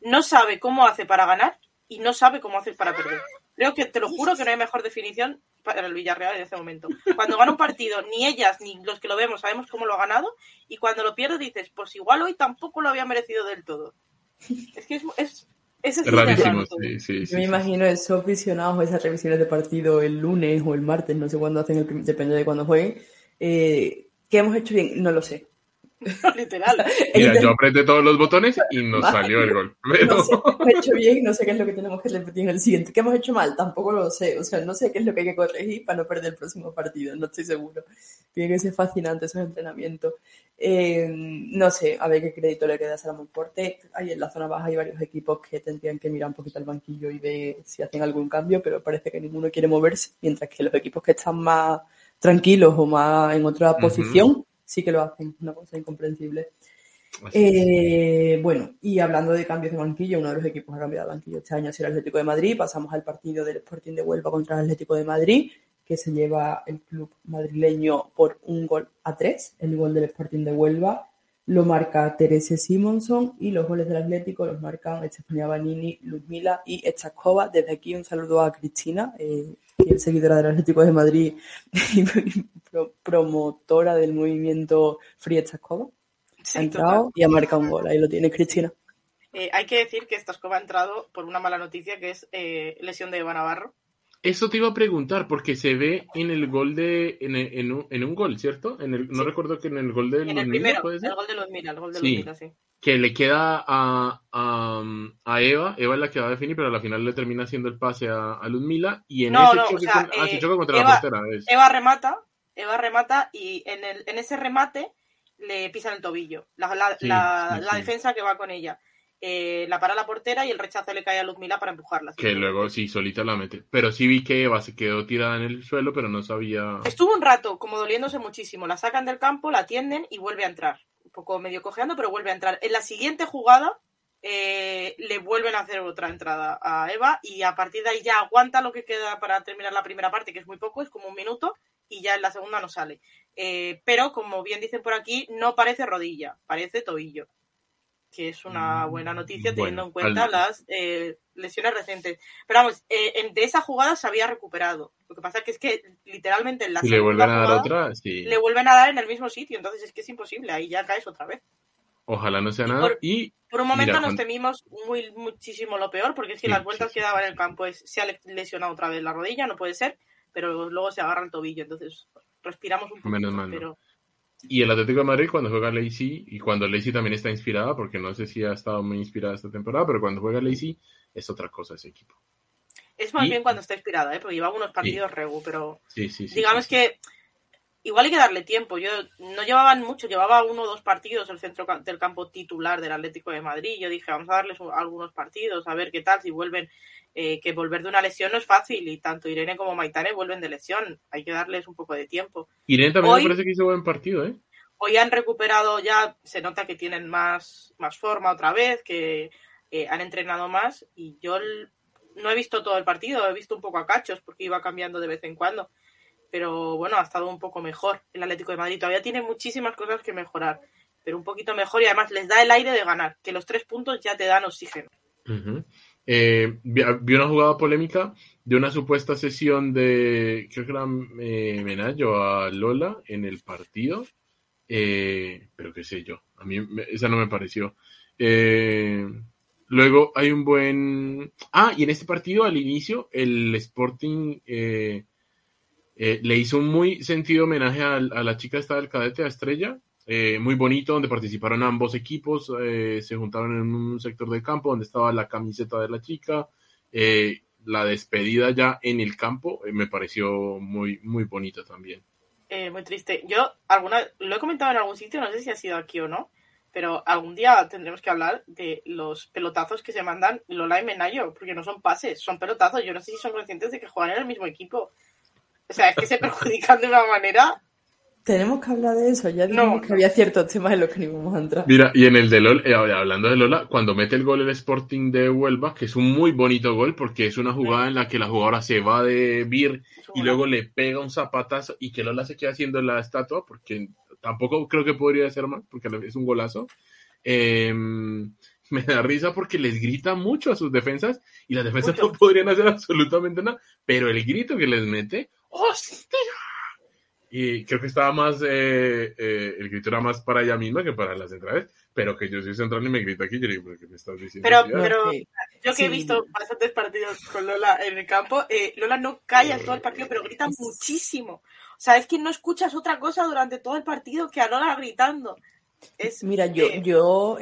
no sabe cómo hace para ganar y no sabe cómo hace para perder. Creo que te lo juro que no hay mejor definición para el Villarreal en ese momento. Cuando gana un partido, ni ellas ni los que lo vemos sabemos cómo lo ha ganado, y cuando lo pierde dices, pues igual hoy tampoco lo había merecido del todo. Es que es, es, es rarísimo, sí, sí, Yo me imagino esos aficionados, esas revisiones de partido el lunes o el martes, no sé cuándo hacen, el, depende de cuándo jueguen. Eh, ¿Qué hemos hecho bien? No lo sé. Literal. Mira, yo apreté todos los botones y nos salió el gol. No sé qué hemos hecho bien, no sé qué es lo que tenemos que repetir en el siguiente. ¿Qué hemos hecho mal? Tampoco lo sé. O sea, no sé qué es lo que hay que corregir para no perder el próximo partido. No estoy seguro. Tiene que ser fascinante esos entrenamientos. Eh, no sé, a ver qué crédito le queda a Salomón Porte. Ahí en la zona baja hay varios equipos que tendrían que mirar un poquito al banquillo y ver si hacen algún cambio, pero parece que ninguno quiere moverse, mientras que los equipos que están más tranquilos o más en otra posición sí que lo hacen, una cosa incomprensible. Eh, bueno, y hablando de cambios de banquillo, uno de los equipos que ha cambiado de banquillo este año es el Atlético de Madrid. Pasamos al partido del Sporting de Huelva contra el Atlético de Madrid, que se lleva el club madrileño por un gol a tres. El gol del Sporting de Huelva lo marca Terese Simonson y los goles del Atlético los marcan Estefania Banini, Luzmila y Echakova. Desde aquí un saludo a Cristina, eh, seguidora del Atlético de Madrid y promotora del movimiento Free Echakova. ha entrado y ha marcado un gol. Ahí lo tiene Cristina. Eh, hay que decir que Estaskova ha entrado por una mala noticia que es eh, lesión de Eva Navarro. Eso te iba a preguntar, porque se ve en el gol de. En, en, un, en un, gol, ¿cierto? En el, No recuerdo que en el gol de En el primero, el gol de Ludmila, el gol de sí. sí. Que le queda a, a, a, Eva, Eva es la que va a definir, pero al final le termina haciendo el pase a, a Ludmila. Y en no, ese no, choque, o sea, ah, eh, choca contra Eva, la portera. Eva remata, Eva remata y en, el, en ese remate le pisan el tobillo. La, la, sí, la, sí, la defensa que va con ella. Eh, la para la portera y el rechazo le cae a Luzmila para empujarla. Que luego sí, solita la mete. Pero sí vi que Eva se quedó tirada en el suelo, pero no sabía. Estuvo un rato como doliéndose muchísimo. La sacan del campo, la atienden y vuelve a entrar. Un poco medio cojeando, pero vuelve a entrar. En la siguiente jugada eh, le vuelven a hacer otra entrada a Eva y a partir de ahí ya aguanta lo que queda para terminar la primera parte, que es muy poco, es como un minuto, y ya en la segunda no sale. Eh, pero como bien dicen por aquí, no parece rodilla, parece tobillo que es una buena noticia teniendo en cuenta las eh, lesiones recientes. Pero vamos, eh, de esa jugada se había recuperado. Lo que pasa que es que literalmente en la le vuelven a dar otra, le vuelven a dar en el mismo sitio, entonces es que es imposible, ahí ya caes otra vez. Ojalá no sea nada. y por un momento nos temimos muy muchísimo lo peor, porque es que las vueltas que daba en el campo es, se ha lesionado otra vez la rodilla, no puede ser, pero luego se agarra el tobillo, entonces respiramos un poco. Menos mal. Pero... Y el Atlético de Madrid cuando juega Lacey, y cuando Lacey también está inspirada, porque no sé si ha estado muy inspirada esta temporada, pero cuando juega Lacey es otra cosa ese equipo. Es más bien cuando está inspirada, ¿eh? porque lleva unos partidos sí. regu, pero digamos que igual hay que darle tiempo. Yo no llevaban mucho, llevaba uno o dos partidos el centro del campo titular del Atlético de Madrid. Yo dije, vamos a darles algunos partidos, a ver qué tal, si vuelven, eh, que volver de una lesión no es fácil y tanto Irene como Maitane vuelven de lesión. Hay que darles un poco de tiempo. Irene también Hoy, me parece que hizo buen partido, ¿eh? Hoy han recuperado ya, se nota que tienen más, más forma otra vez, que eh, han entrenado más y yo no he visto todo el partido, he visto un poco a cachos porque iba cambiando de vez en cuando pero bueno, ha estado un poco mejor el Atlético de Madrid. Todavía tiene muchísimas cosas que mejorar, pero un poquito mejor y además les da el aire de ganar, que los tres puntos ya te dan oxígeno. Uh vi, una jugada polémica de una supuesta sesión de, creo que era eh, Menayo a Lola en el partido, eh, pero qué sé yo, a mí esa no me pareció. Eh, luego hay un buen... Ah, y en este partido al inicio el Sporting eh, eh, le hizo un muy sentido homenaje a, la chica esta del cadete, a Estrella, eh, muy bonito, donde participaron ambos equipos, eh, se juntaron en un sector del campo donde estaba la camiseta de la chica, eh, la despedida ya en el campo, eh, me pareció muy, muy bonita también. muy triste. Yo alguna, lo he comentado en algún sitio, no sé si ha sido aquí o no, pero algún día tendremos que hablar de los pelotazos que se mandan Lola y Menayo, porque no son pases, son pelotazos. Yo no sé si son conscientes de que juegan en el mismo equipo. O sea, es que se perjudican de una manera Tenemos que hablar de eso, ya dijimos que había ciertos temas en los que no íbamos a entrar. Mira, y en el de LOL, eh, hablando de Lola, cuando mete el gol el Sporting de Huelva, que es un muy bonito gol porque es una jugada en la que la jugadora se va de Vir y luego le pega un zapatazo y que Lola se queda haciendo la estatua porque tampoco creo que podría ser más porque es un golazo. Em, me da risa porque les grita mucho a sus defensas y las defensas no podrían hacer absolutamente nada, pero el grito que les mete, ¡hostia! Y creo que estaba más, eh, eh, el grito era más para ella misma que para las centrales, pero que yo soy central y me grito aquí, yo digo, ¿qué me estás diciendo? Pero, pero yo que he visto bastantes partidos con Lola en el campo, eh, Lola no calla todo el partido, pero grita muchísimo. O sea, es que no escuchas otra cosa durante todo el partido que a Lola gritando. Es, Mira, yo, yo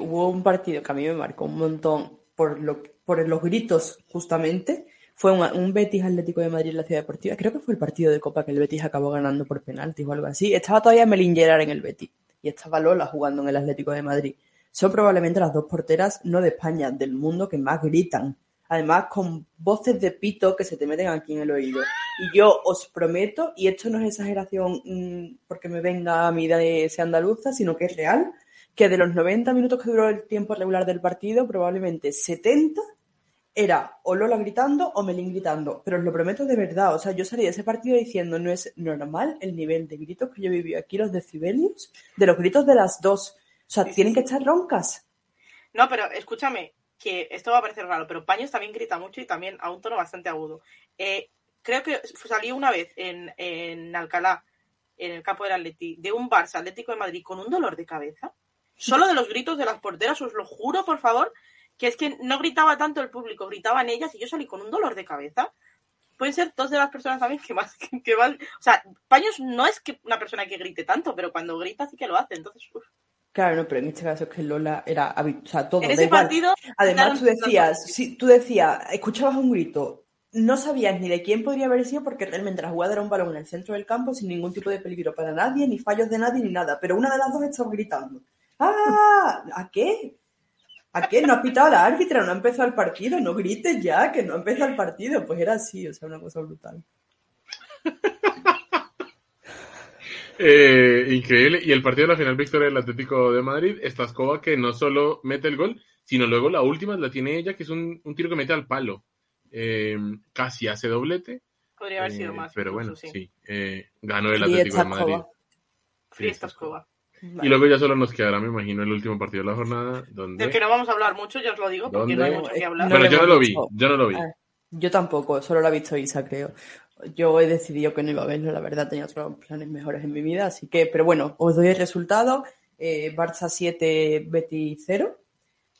hubo un partido que a mí me marcó un montón por, lo, por los gritos, justamente, fue un, Betis Atlético de Madrid en la Ciudad Deportiva. Creo que fue el partido de Copa que el Betis acabó ganando por penaltis o algo así. Estaba todavía Melingerar en el Betis y estaba Lola jugando en el Atlético de Madrid. Son probablemente las dos porteras, no de España, del mundo, que más gritan. Además, con voces de pito que se te meten aquí en el oído. Y yo os prometo, y esto no es exageración mm, porque me venga a mí de ser andaluza, sino que es real, que de los 90 minutos que duró el tiempo regular del partido, probablemente 70 era o Lola gritando o Melín gritando, pero os lo prometo de verdad, o sea, yo salí de ese partido diciendo no es normal el nivel de gritos que yo viví aquí, los decibelios, de los gritos de las dos, o sea, tienen que estar roncas. No, pero escúchame, que esto va a parecer raro, pero Paños también grita mucho y también a un tono bastante agudo. Eh, creo que salí una vez en, en Alcalá, en el campo del Atleti, de un Barça Atlético de Madrid con un dolor de cabeza, solo de los gritos de las porteras, os lo juro, por favor, que es que no gritaba tanto el público, gritaban ellas y yo salí con un dolor de cabeza. Pueden ser dos de las personas también que más, que, van, o sea, Paños no es que una persona que grite tanto, pero cuando grita sí que lo hace, entonces, Claro, no, pero en este caso es que Lola era, o sea, todo. En ese partido. Además, tú decías, si tú decías, escuchabas un grito, no sabías ni de quién podría haber sido porque realmente la jugada era un balón en el centro del campo sin ningún tipo de peligro para nadie, ni fallos de nadie, ni nada. Pero una de las dos estaba gritando. ¡Ah! ¿A qué? ¿A qué? No ha pitado la árbitra, no ha empezado el partido, no grites ya, que no ha empezado el partido. Pues era así, o sea, una cosa brutal. Eh, increíble. Y el partido de la final victoria del Atlético de Madrid, esta escoba que no solo mete el gol, sino luego la última la tiene ella, que es un, tiro que mete al palo. Eh, casi hace doblete. Podría haber sido eh, más. Pero bueno, sí. ganó el Atlético de Madrid. Fiesta escoba. Y luego ya solo nos quedará, me imagino, el último partido de la jornada. Donde... Del que no vamos a hablar mucho, ya os lo digo, porque no hay mucho que hablar. Pero yo no lo vi, yo no lo vi. yo tampoco, solo lo ha visto Isa, creo. Yo he decidido que no iba a verlo, la verdad, tenía otros planes mejores en mi vida, así que, pero bueno, os doy el resultado. Eh, Barça 7, Betty 0.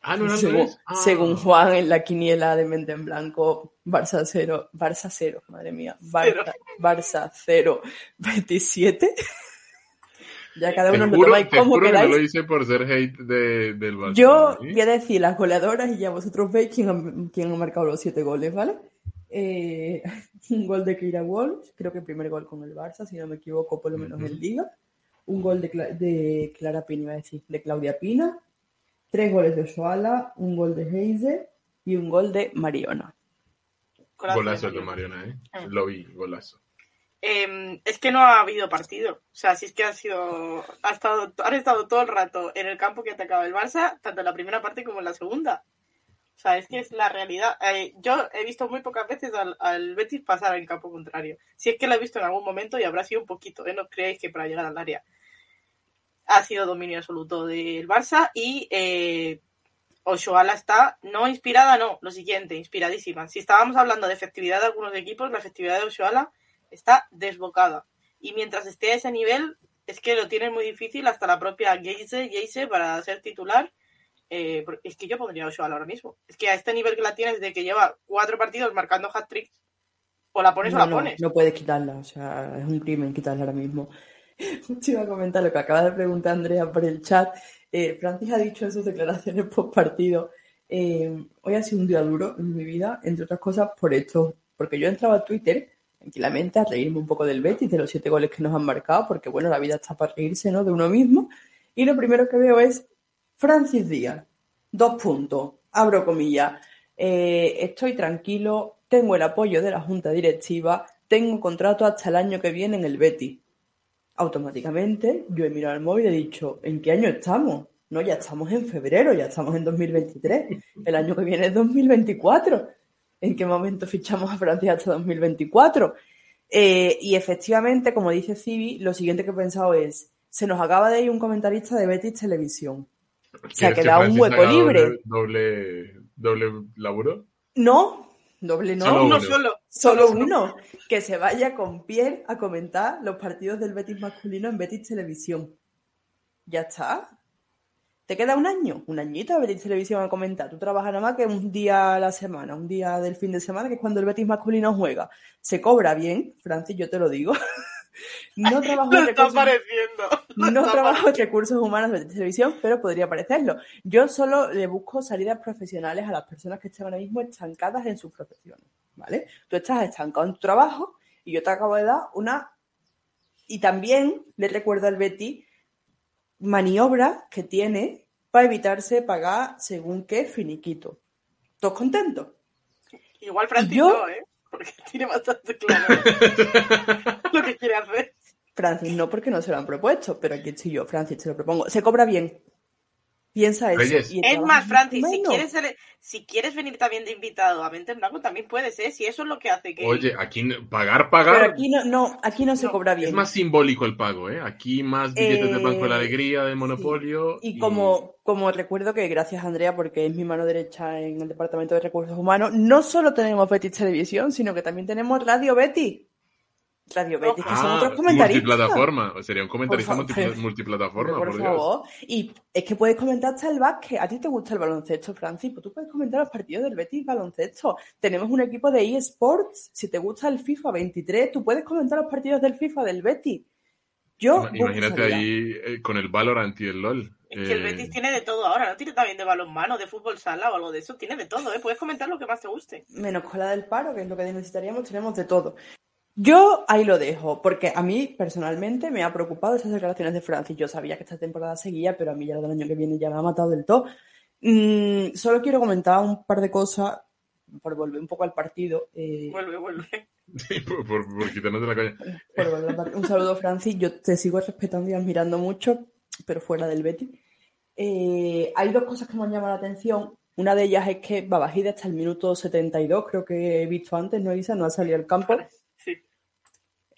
Ah, no, no, según, ah. según Juan en la quiniela de mente en blanco, Barça 0, Barça 0, madre mía, Barça, Barça 0, Betty 7. Ya cada uno lo tomáis como queráis. No lo hice por ser hate de, del Barça. Yo voy a decir las goleadoras y ya vosotros veis quién ha, quién ha marcado los siete goles, ¿vale? Eh, un gol de Keira Walsh, creo que el primer gol con el Barça, si no me equivoco, por lo menos en Liga. Un gol de, de Clara Pina, iba a decir, de Claudia Pina. Tres goles de Oshoala, un gol de Heise y un gol de Mariona. Golazo de Mariona, ¿eh? Ah. Lo vi, golazo. Em, es que no ha habido partido. O sea, si es que ha sido. Ha estado, han estado todo el rato en el campo que atacaba el Barça, tanto en la primera parte como en la segunda. O sea, es que es la realidad. Eh, yo he visto muy pocas veces al, Betis pasar al campo contrario. Si es que lo he visto en algún momento y habrá sido un poquito, ¿eh? No creéis que para llegar al área ha sido dominio absoluto del Barça y eh, está no inspirada, no, lo siguiente, inspiradísima. Si estábamos hablando de efectividad de algunos equipos, la efectividad de Oshoala está desbocada. Y mientras esté a ese nivel, es que lo tiene muy difícil hasta la propia Geise, para ser titular. Eh, es que yo pondría a Oshoala ahora mismo. Es que a este nivel que la tienes de que lleva cuatro partidos marcando hat-tricks, o la pones o la pones. No puedes quitarla, o sea, es un crimen quitarla ahora mismo. Te iba a comentar lo que acaba de preguntar Andrea por el chat. Eh, Francis ha dicho en sus declaraciones post partido. Eh, hoy ha sido un día duro en mi vida, entre otras cosas por esto, porque yo entraba a Twitter tranquilamente a reírme un poco del Betis, de los siete goles que nos han marcado, porque bueno, la vida está para reírse, ¿no? De uno mismo. Y lo primero que veo es Francis Díaz, dos puntos, abro comillas, eh, estoy tranquilo, tengo el apoyo de la junta directiva, tengo contrato hasta el año que viene en el Betis. automáticamente yo he mirado el móvil y he dicho, ¿en qué año estamos? No, ya estamos en febrero, ya estamos en 2023. El año que viene es 2024. ¿En qué momento fichamos a Francia hasta 2024? Eh, y efectivamente, como dice Civi, lo siguiente que he pensado es, se nos acaba de ir un comentarista de Betis Televisión. Se ha quedado un hueco libre. Doble, doble, laburo? No, doble no. Solo uno, solo. Solo uno. Que se vaya con piel a comentar los partidos del Betis masculino en Betis Televisión. Ya está. ¿Te queda un año? Un añito a Betis Televisión a comentar. Tú trabajas nada más que un día a la semana, un día del fin de semana, que es cuando el Betis masculino juega. Se cobra bien, Francis, yo te lo digo. No trabajo, en recursos, no trabajo en recursos humanos de televisión, pero podría parecerlo. Yo solo le busco salidas profesionales a las personas que están ahora mismo estancadas en sus profesiones, ¿vale? Tú estás estancado en tu trabajo y yo te acabo de dar una... Y también le recuerdo al Betty maniobras que tiene para evitarse pagar según qué finiquito. ¿Todos contentos? Igual Francis no, ¿eh? porque tiene bastante claro lo que quiere hacer. Francis no, porque no se lo han propuesto, pero aquí estoy yo, Francis, te lo propongo. Se cobra bien. Piensa eso. es más, Francis, si quieres, si quieres venir también de invitado a Mente Blanco, también puedes, ¿eh? Si eso es lo que hace que. Oye, aquí pagar, pagar. Pero aquí no, no, aquí no se cobra bien. Es más simbólico el pago, ¿eh? Aquí más billetes de Banco de la eh, Alegría, de Monopolio. Y, Como, como recuerdo que, gracias Andrea, porque es mi mano derecha en el Departamento de Recursos Humanos, no solo tenemos Betis Televisión, sino que también tenemos Radio Betty. Radio Betis, que son otros comentaristas. Multiplataforma, sería un comentarista multiplataforma, por, favor. Y es que puedes comentar hasta el básquet. ¿A ti te gusta el baloncesto, Francis? Pues tú puedes comentar los partidos del Betis baloncesto. Tenemos un equipo de eSports. Si te gusta el FIFA 23, tú puedes comentar los partidos del FIFA del Betis. Yo, Imagínate ahí eh, con el Valorant y el LOL. Es que el Betis eh, tiene de todo ahora, no tiene también de balonmano, de fútbol sala o algo de eso, tiene de todo, ¿eh? Puedes comentar lo que más te guste. Menos cola del paro, que es lo que necesitaríamos, tenemos de todo. Yo ahí lo dejo, porque a mí personalmente me ha preocupado esas declaraciones de Francis. Yo sabía que esta temporada seguía, pero a mí ya del año que viene ya me ha matado del todo. Mm, solo quiero comentar un par de cosas por volver un poco al partido. Eh, vuelve, vuelve. por, quitarnos de la calle. un saludo, Francis. Yo te sigo respetando y admirando mucho, pero fuera del Betty. Eh, hay dos cosas que me han llamado la atención. Una de ellas es que Babajide hasta el minuto 72, creo que he visto antes, ¿no, Isa? No ha salido al campo.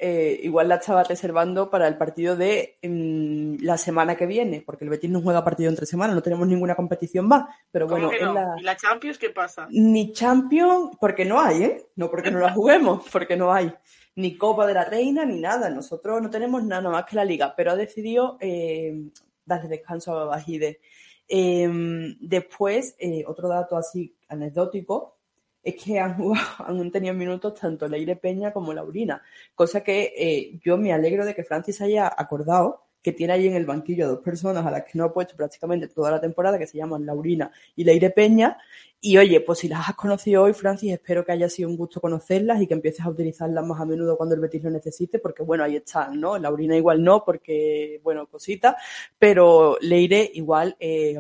Eh, igual la estaba reservando para el partido de mm, la semana que viene, porque el Betis no juega partido entre semanas, no tenemos ninguna competición más. Pero bueno, la... ¿Y la Champions qué pasa? Ni Champions, porque no hay, ¿eh? No porque no la juguemos, porque no hay. Ni Copa de la Reina, ni nada. Nosotros no tenemos nada más que la Liga, pero ha decidido eh, darle descanso a Bajide. Em, después, eh, otro dato así anecdótico, es que han, han tenido minutos tanto Leire Peña como Laurina, cosa que eh, yo me alegro de que Francis haya acordado que tiene ahí en el banquillo dos personas a las que no ha puesto prácticamente toda la temporada, que se llaman Laurina y Leire Peña. Y oye, pues si las has conocido hoy, Francis, espero que haya sido un gusto conocerlas y que empieces a utilizarlas más a menudo cuando el Betis lo necesite, porque bueno, ahí están, ¿no? Laurina igual no, porque, bueno, cosita, pero Leire igual, eh,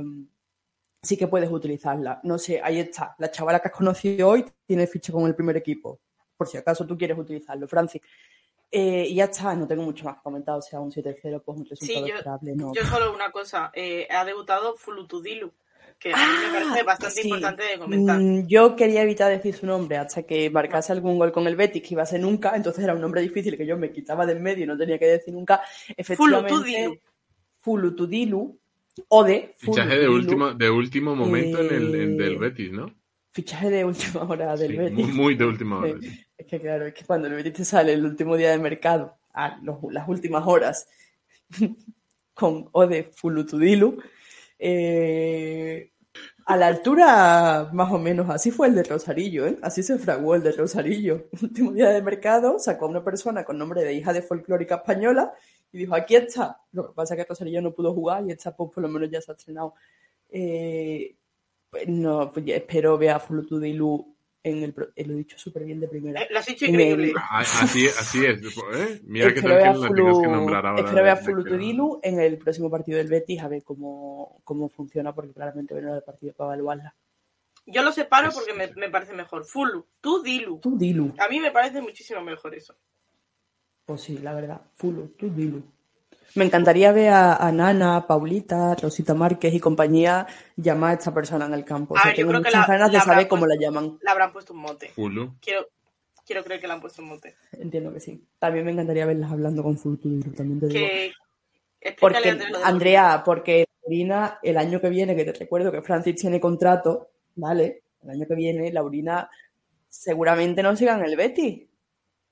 sí que puedes utilizarla. No sé, ahí está. La chavala que has conocido hoy tiene ficha con el primer equipo. Por si acaso tú quieres utilizarlo, Francis. Eh, y ya está, no tengo mucho más comentado. O sea, un 7-0, pues un resultado sí, yo, esperable. No. Yo solo una cosa. Eh, ha debutado Fulutudilu, que a mí me ah, parece bastante importante de comentar. Mm, yo quería evitar decir su nombre hasta que marcase algún gol con el Betis, que iba a ser nunca. Entonces era un nombre difícil que yo me quitaba del medio y no tenía que decir nunca. Efectivamente, Fulutudilu. Fulutudilu Ode. Fichaje de último, de último momento en el del eh, Betis, ¿no? Fichaje de última hora del Betis. Muy, de última hora. Es que claro, es que cuando el Betis te sale el último día de mercado, a las últimas horas, con Ode Fulutudilu, eh, a la altura más o menos, así fue el de Rosarillo, ¿eh? así se fraguó el de Rosarillo. Último día de mercado, sacó a una persona con nombre de hija de folclórica española y dijo, aquí está. Lo que pasa es que Rosario no pudo jugar y esta pues por lo menos ya se ha estrenado. Eh, pues no, pues espero ver a Fulutudilu en el, eh, lo he dicho súper bien de primera. Eh, lo has dicho increíble. Ah, así, así es. ¿eh? Mira que tal que la tienes que nombrar ahora. Espero ver a Fulutudilu en el próximo partido del Betis a ver cómo, cómo funciona, porque claramente viene el partido para evaluarla. Yo lo separo porque me, me parece mejor. Fulu, tú Dilu. Tú A mí me parece muchísimo mejor eso. Pues sí, la verdad. Fulo, tú dilo. Me encantaría ver a, Nana, Paulita, Rosita Márquez y compañía llamar a esta persona en el campo. O sea, tengo muchas ganas de saber cómo la llaman. La habrán puesto un mote. Quiero, quiero creer que la han puesto un mote. Entiendo que sí. También me encantaría verlas hablando con Fulturo, también te digo. Porque, Andrea, porque Laurina, el año que viene, que te recuerdo que Francis tiene contrato, ¿vale? El año que viene, Laurina seguramente no siga en el Betty.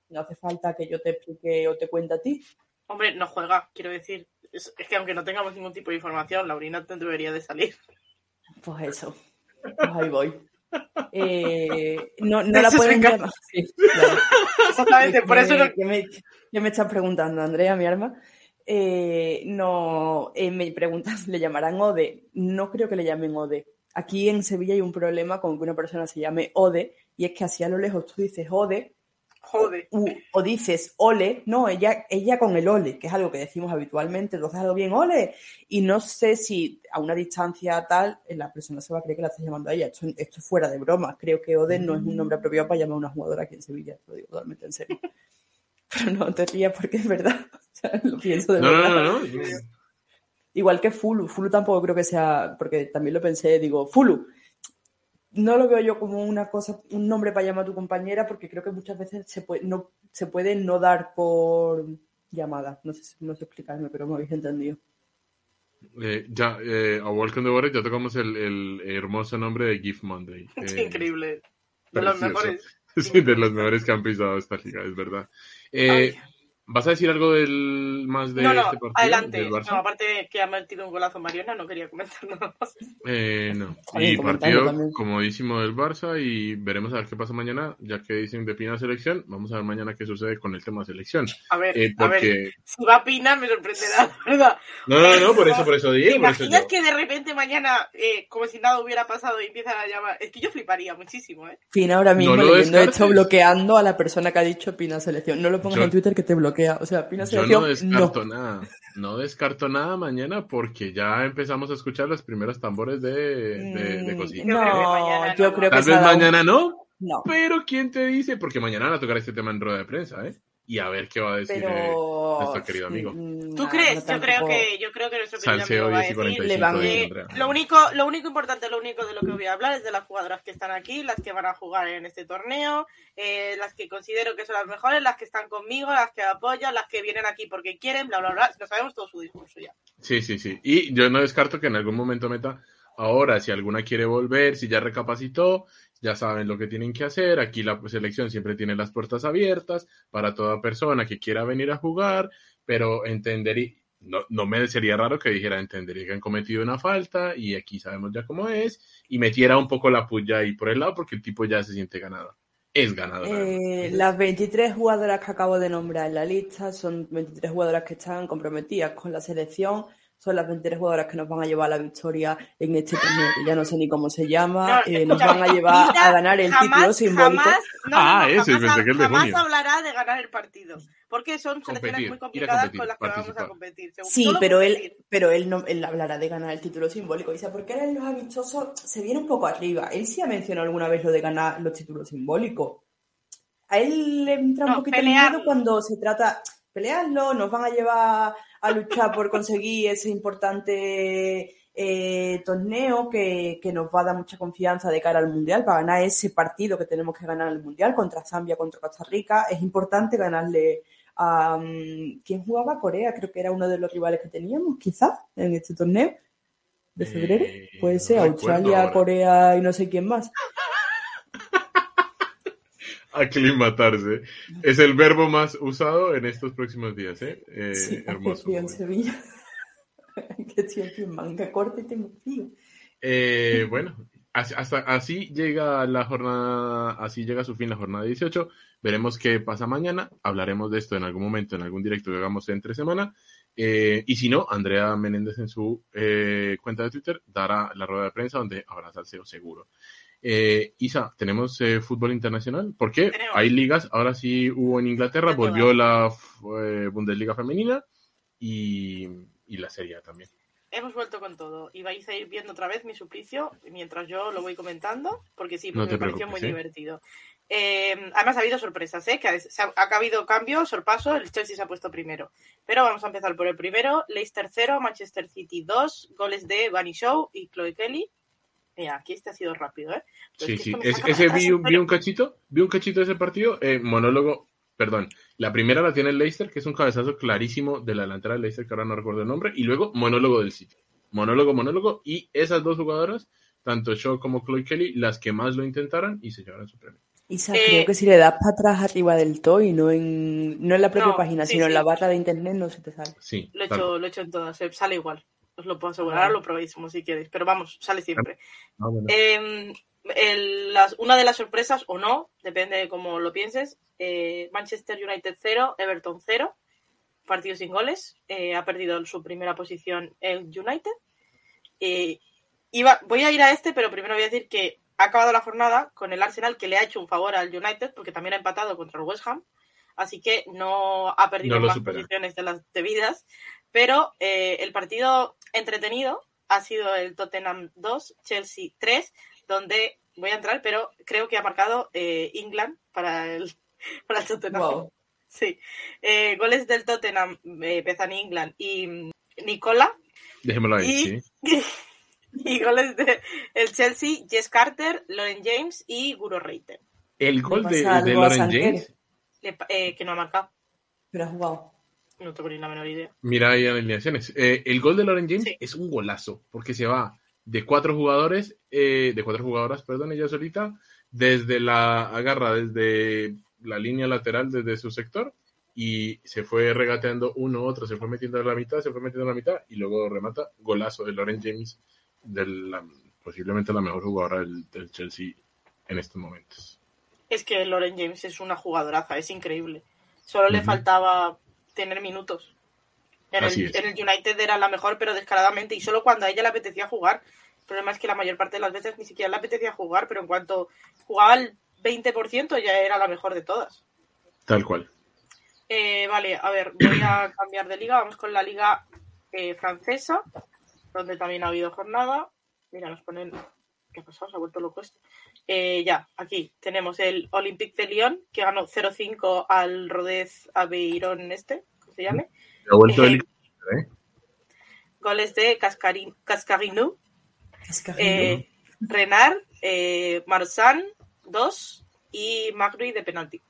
No hace falta que yo te explique o te cuente a ti. Hombre, no juega, quiero decir. Es, que aunque no tengamos ningún tipo de información, Laurina te debería de salir. Pues eso. Pues ahí voy. Eh, no, no la pueden llamar. Exactamente, por eso. ¿Qué me, me, estás preguntando, Andrea, mi arma? Eh, no, eh, me preguntas, ¿le llamarán Ode? No creo que le llamen Ode. Aquí en Sevilla hay un problema con que una persona se llame Ode y es que así a lo lejos tú dices Ode Jode. O, dices ole, no, ella, ella con el ole, que es algo que decimos habitualmente, entonces algo bien ole. Y no sé si a una distancia tal, la persona se va a creer que la estás llamando a ella. Esto, esto es fuera de broma. Creo que Ode no es un nombre apropiado para llamar a una jugadora aquí en Sevilla, lo digo totalmente en serio. Pero no te rías porque es verdad. lo pienso de verdad. No, no, no. Igual que Fulu. Fulu tampoco creo que sea, porque también lo pensé, digo, Fulu no lo veo yo como una cosa, un nombre para llamar a tu compañera, porque creo que muchas veces se puede no, se puede no dar por llamada. No sé, no sé explicarme, pero me habéis entendido. Eh, ya, eh, a Walk on the ya tocamos el, el, hermoso nombre de Gift Monday. Eh, increíble. De los mejores. Sí, de los mejores que han pisado esta liga, es verdad. Eh, ¿Vas a decir algo del más de no, no, este partido? Adelante. No, aparte que ha metido un golazo Mariona, no quería comentar nada más. Eh, no. Y partido comodísimo del Barça y veremos a ver qué pasa mañana, ya que dicen de Pina selección. Vamos a ver mañana qué sucede con el tema selección. A ver, eh, a ver, si va Pina me sorprenderá, ¿verdad? No, no, no, por eso, por eso digo. ¿Te imaginas que de repente mañana, eh, como si nada hubiera pasado y empiezan a llamar? Es que yo fliparía muchísimo, ¿eh? Pina ahora mismo no leyendo esto bloqueando a la persona que ha dicho Pina selección. No lo pongas en Twitter que te bloquea o sea, Yo no descarto nada. No descarto nada mañana porque ya empezamos a escuchar los primeros tambores de, de, mm, No, yo creo que Tal vez mañana no. No. Pero ¿quién te dice? Porque mañana van a tocar este tema en rueda de prensa, ¿eh? Y a ver qué va a decir eh, nuestro querido amigo. Mm, ¿Tú crees? yo creo que yo creo que nuestro querido amigo va a decir. lo único lo único importante, lo único de lo que voy a hablar es de las jugadoras que están aquí, las que van a jugar en este torneo, eh, las que considero que son las mejores, las que están conmigo, las que apoyan, las que vienen aquí porque quieren, bla bla bla. Lo sabemos todo su discurso ya. Sí, sí, sí. Y yo no descarto que en algún momento meta ahora si alguna quiere volver, si ya recapacitó ya saben lo que tienen que hacer. Aquí la selección siempre tiene las puertas abiertas para toda persona que quiera venir a jugar, pero entendería, no, no me sería raro que dijera entendería que han cometido una falta y aquí sabemos ya cómo es y metiera un poco la puya ahí por el lado porque el tipo ya se siente ganado. Es ganado. Eh, las 23 jugadoras que acabo de nombrar en la lista son 23 jugadoras que están comprometidas con la selección son las 23 jugadoras que nos van a llevar a la victoria en este torneo, que ya no sé ni cómo se llama, eh, nos van a llevar a ganar el título simbólico. Jamás, ah, eso, jamás, que jamás hablará de ganar el partido, porque son selecciones muy complicadas con las que vamos a competir. Sí, pero él, pero él, no, él hablará de ganar el título simbólico. Dice, porque él en los amistosos se viene un poco arriba. Él sí ha mencionado alguna vez lo de ganar los títulos simbólicos. A él le entra un poquito miedo cuando se trata pelearlo, nos van a llevar a luchar por conseguir ese importante eh, torneo que, nos va a dar mucha confianza de cara al Mundial, para ganar ese partido que tenemos que ganar el Mundial contra Zambia, contra Costa Rica. Es importante ganarle a... Um, ¿Quién jugaba? Corea, creo que era uno de los rivales que teníamos, quizás, en este torneo de febrero. Eh, Puede ser Australia, Corea y no sé quién más aclimatarse. Es el verbo más usado en estos próximos días, ¿eh? eh sí, hermoso. Frío en Sevilla. que tiempo manga corta y tengo frío. Eh, bueno, hasta así llega la jornada, así llega a su fin la jornada 18. Veremos qué pasa mañana. Hablaremos de esto en algún momento, en algún directo que hagamos entre semana. Eh, y si no, Andrea Menéndez en su eh, cuenta de Twitter dará la rueda de prensa donde habrá salseo seguro. Eh, Isa, ¿tenemos eh, fútbol internacional? ¿Por qué? Hay ligas, ahora sí hubo en Inglaterra, volvió la eh, Bundesliga femenina y, la Serie también. Hemos vuelto con todo y vais a ir viendo otra vez mi suplicio mientras yo lo voy comentando, porque sí, me pareció muy divertido. Eh, además ha habido sorpresas, ¿eh? que ha, ha, habido cambio, sorpaso, el Chelsea se ha puesto primero. Pero vamos a empezar por el primero. Leicester 0, Manchester City 2, goles de Bunny Show y Chloe Kelly. Mira, aquí este ha sido rápido, ¿eh? sí, sí. ese vi, un cachito, vi un cachito de ese partido, eh, monólogo, perdón. La primera la tiene el Leicester, que es un cabezazo clarísimo de la delantera del Leicester, que ahora no recuerdo el nombre, y luego monólogo del City. Monólogo, monólogo, y esas dos jugadoras, tanto Shaw como Chloe Kelly, las que más lo intentaron y se llevaron su premio. Isa, eh, creo que si le das para atrás arriba del todo y no en, no en la propia página, sino en la barra de internet, no se te sale. Sí, lo he, hecho, lo he hecho en todas, sale igual. Os lo puedo asegurar, lo probéis si queréis. Pero vamos, sale siempre. Ah, em, una de las sorpresas, o no, depende de cómo lo pienses, eh, Manchester United 0, Everton 0, partido sin goles. Eh, ha perdido su primera posición el United. Iba, voy a ir a este, pero primero voy a decir que ha acabado la jornada con el Arsenal que le ha hecho un favor al United porque también ha empatado contra el West Ham. Así que no ha perdido más posiciones de las debidas. Pero eh, el partido entretenido ha sido el Tottenham 2, Chelsea 3, donde voy a entrar, pero creo que ha marcado eh, England para el, para el Tottenham. Sí. Eh, goles del Tottenham, eh, England y Nicola. Dejémoslo ahí, sí. Y goles de el Chelsea, Jess Carter, Lauren James y Guro Reiter. ¿El gol de, de Lauren James? Eh, que no ha marcado. Pero ha jugado. No tengo ni la menor idea. Mira ahí alineaciones. Eh, el gol de Lauren James es un golazo, porque se va de cuatro jugadores, eh, de cuatro jugadoras, perdón, ella solita, desde la agarra, desde la línea lateral, desde su sector, y se fue regateando uno, otro, se fue metiendo en la mitad, se fue metiendo en la mitad, y luego remata, golazo de Lauren James de la, posiblemente la mejor jugadora del, Chelsea en estos momentos. Es que Lauren James es una jugadoraza, es increíble. Solo le faltaba tener minutos. En el, en el, United era la mejor, pero descaradamente, y solo cuando a ella le apetecía jugar. El problema es que la mayor parte de las veces ni siquiera le apetecía jugar, pero en cuanto jugaba el 20% ya era la mejor de todas. Tal cual. Eh, vale, a ver, voy a cambiar de liga. Vamos con la liga eh, francesa donde también ha habido jornada. Mira, nos ponen. ¿Qué ha pasado? Se ha vuelto loco esto. Eh, ya, aquí tenemos el Olympique de Lyon, que ganó 0-5 al Rodez Aveyron este, ¿cómo se llame? Ha vuelto el... ¿eh? Goles de Cascarino, eh, Renard, eh, Marsan 2 y Magri de penalti.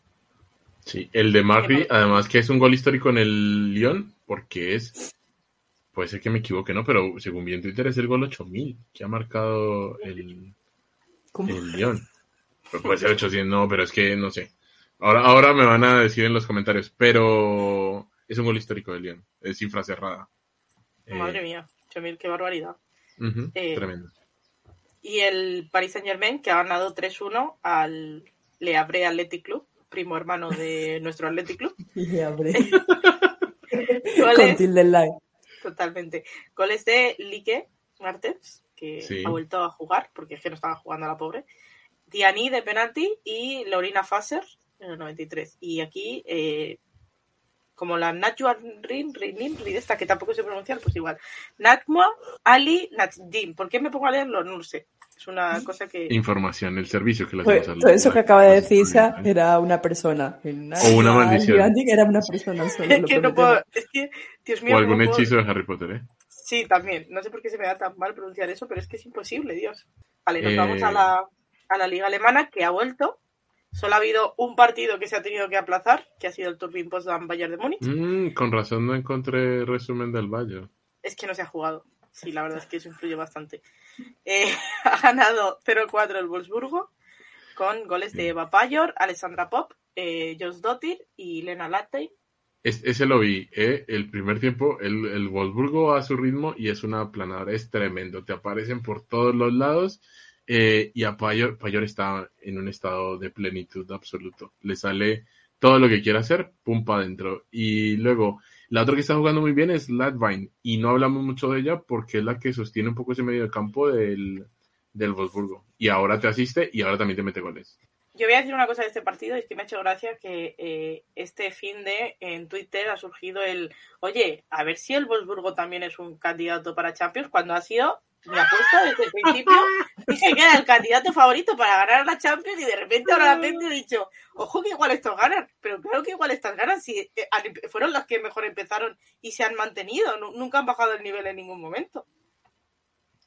Sí, el de Magri, además que es un gol histórico en el Lyon, porque es puede ser que me equivoque, ¿no? Pero según vi en Twitter es el gol 8000 que ha marcado el, el León. puede ser 800, no, pero es que no sé. Ahora, ahora me van a decir en los comentarios, pero es un gol histórico del León, es cifra cerrada. Madre eh, mía, 8000, qué barbaridad. Eh, tremendo. Y el Paris Saint Germain que ha ganado 3-1 al Le Havre Athletic Club, primo hermano de nuestro Athletic Club. Le Havre. Con tilde live totalmente. Goles de Lique Martens, que ha vuelto a jugar, porque es que no estaba jugando a la pobre. Diani de penalti y Laurina Fasser en el 93. Y aquí, eh, como la Najwa Rin, Rin, esta que tampoco sé pronunciar, pues igual. Natma Ali Natdim. ¿Por qué me pongo a leerlo? No lo sé. Es una cosa que. Información, el servicio que le pues, Todo eso que acaba de decir Isa era una persona. O una maldición. Era una persona solo, es que no puedo. Es que, Dios mío. O algún hechizo de Harry Potter, ¿eh? Sí, también. No sé por qué se me da tan mal pronunciar eso, pero es que es imposible, Dios. Vale, nos vamos a la, eh. a la Liga Alemana que ha vuelto. Solo ha habido un partido que se ha tenido que aplazar, que ha sido el Turbine Potsdam Bayern de Múnich. Mm, con razón no encontré resumen del Bayern. Es que no se ha jugado. Sí, la verdad es que eso influye bastante. Eh, ha ganado 0-4 el Wolfsburgo con goles de Eva Payor, Alessandra Pop, eh, Jos Dottir y Lena Latte. Ese lo vi, eh, el primer tiempo, el, el Wolfsburgo a su ritmo y es una planadora, es tremendo, te aparecen por todos los lados eh, y a Payor, Payor está en un estado de plenitud absoluto, le sale todo lo que quiere hacer, pum para adentro. Y luego, la otra que está jugando muy bien es Latvine, y no hablamos mucho de ella porque es la que sostiene un poco ese medio de campo del, del Wolfsburgo. Y ahora te asiste y ahora también te mete goles. Yo voy a decir una cosa de este partido, y es que me ha hecho gracia que eh, este fin de en Twitter ha surgido el, oye, a ver si el Wolfsburgo también es un candidato para Champions, cuando ha sido mi apuesta desde el principio dije que era el candidato favorito para ganar la Champions y de repente ahora la gente ha dicho, ojo que igual estos ganan, pero claro que igual estas ganan si eh, fueron los que mejor empezaron y se han mantenido, nunca han bajado el nivel en ningún momento.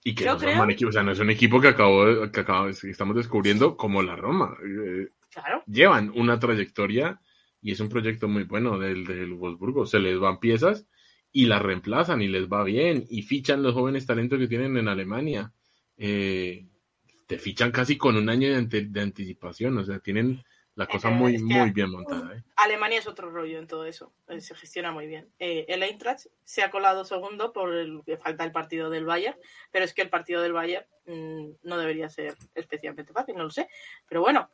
Y que no o sea, no es un equipo que acabó, que acabó, estamos descubriendo como la Roma. Eh, claro. Llevan una trayectoria y es un proyecto muy bueno del, del Wolfsburgo. Se les van piezas y las reemplazan y les va bien y fichan los jóvenes talentos que tienen en Alemania. Eh, te fichan casi con un año de, anticipación, o sea, tienen la cosa muy, muy bien montada. ¿eh? Alemania es otro rollo en todo eso, eh, se gestiona muy bien. el Eintracht se ha colado segundo por el que falta el partido del Bayern, pero es que el partido del Bayern mm, no debería ser especialmente fácil, no lo sé, pero bueno.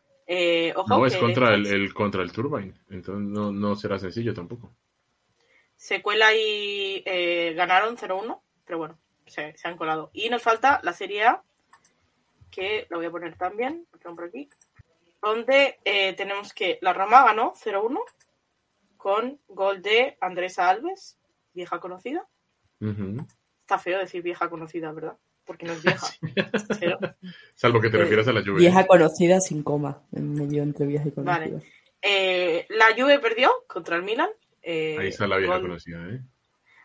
ojo no, es contra el, contra el Turbine, entonces no, no será sencillo tampoco. Secuela y eh, ganaron 0-1, pero bueno, se, han colado. Y nos falta la Serie A, que lo voy a poner también, por aquí, donde eh, tenemos que la Roma ganó 0-1 con gol de Andrés Alves, vieja conocida. Está feo decir vieja conocida, ¿verdad? Porque no es vieja. Salvo que te refieras a la lluvia. Vieja conocida sin coma, en medio entre vieja y conocida. Vale. Eh, la Juve perdió contra el Milan eh, Ahí está la vida conocida, ¿eh?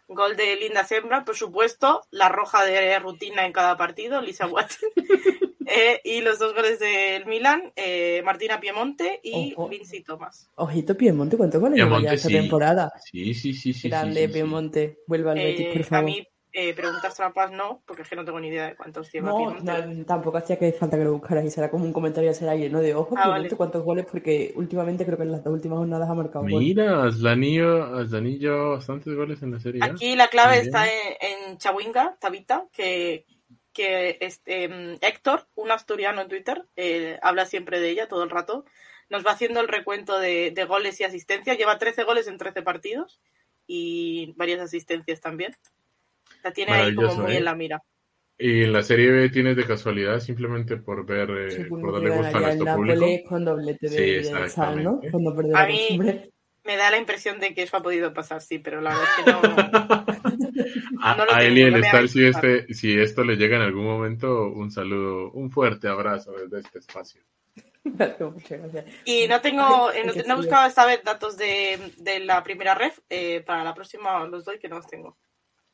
Gol de Linda Sembra, por supuesto, la roja de rutina en cada partido, Lisa Watt. Eh, y los dos goles del Milan, Martina Piemonte y Vinci Thomas. Ojito Piemonte, ¿cuántos goles lleva ya esta temporada? Sí, sí, sí. sí Grande Piemonte, vuelve al Betis, por favor. A mí eh, preguntas trampas no, porque es que no tengo ni idea de cuántos lleva no, tampoco hacía que falta que lo buscaras y será como un comentario a ser alguien, ¿no? De ojo, ah, cuántos goles, porque últimamente creo que en las dos últimas jornadas ha marcado Mira, Aslanillo, bastantes goles en la serie. Aquí la clave está en, Chawinga, Tabita, que, que este, mm, Héctor, un asturiano en Twitter, eh, habla siempre de ella todo el rato. Nos va haciendo el recuento de, de goles y asistencias. Lleva 13 goles en 13 partidos y varias asistencias también. La tiene ahí como muy en ¿eh? la mira. Y en la serie B tienes de casualidad simplemente por ver, eh, por darle gusto a nuestro público. Con doblete de sí, Sal, ¿no? Cuando a mí me da la impresión de que eso ha podido pasar, sí, pero la verdad es que no. a, no Eli el estar, si, este, si esto le llega en algún momento, un saludo, un fuerte abrazo desde este espacio. Y no tengo, eh, no, no, he buscado esta vez datos de, de la primera ref, eh, para la próxima los doy que no los tengo.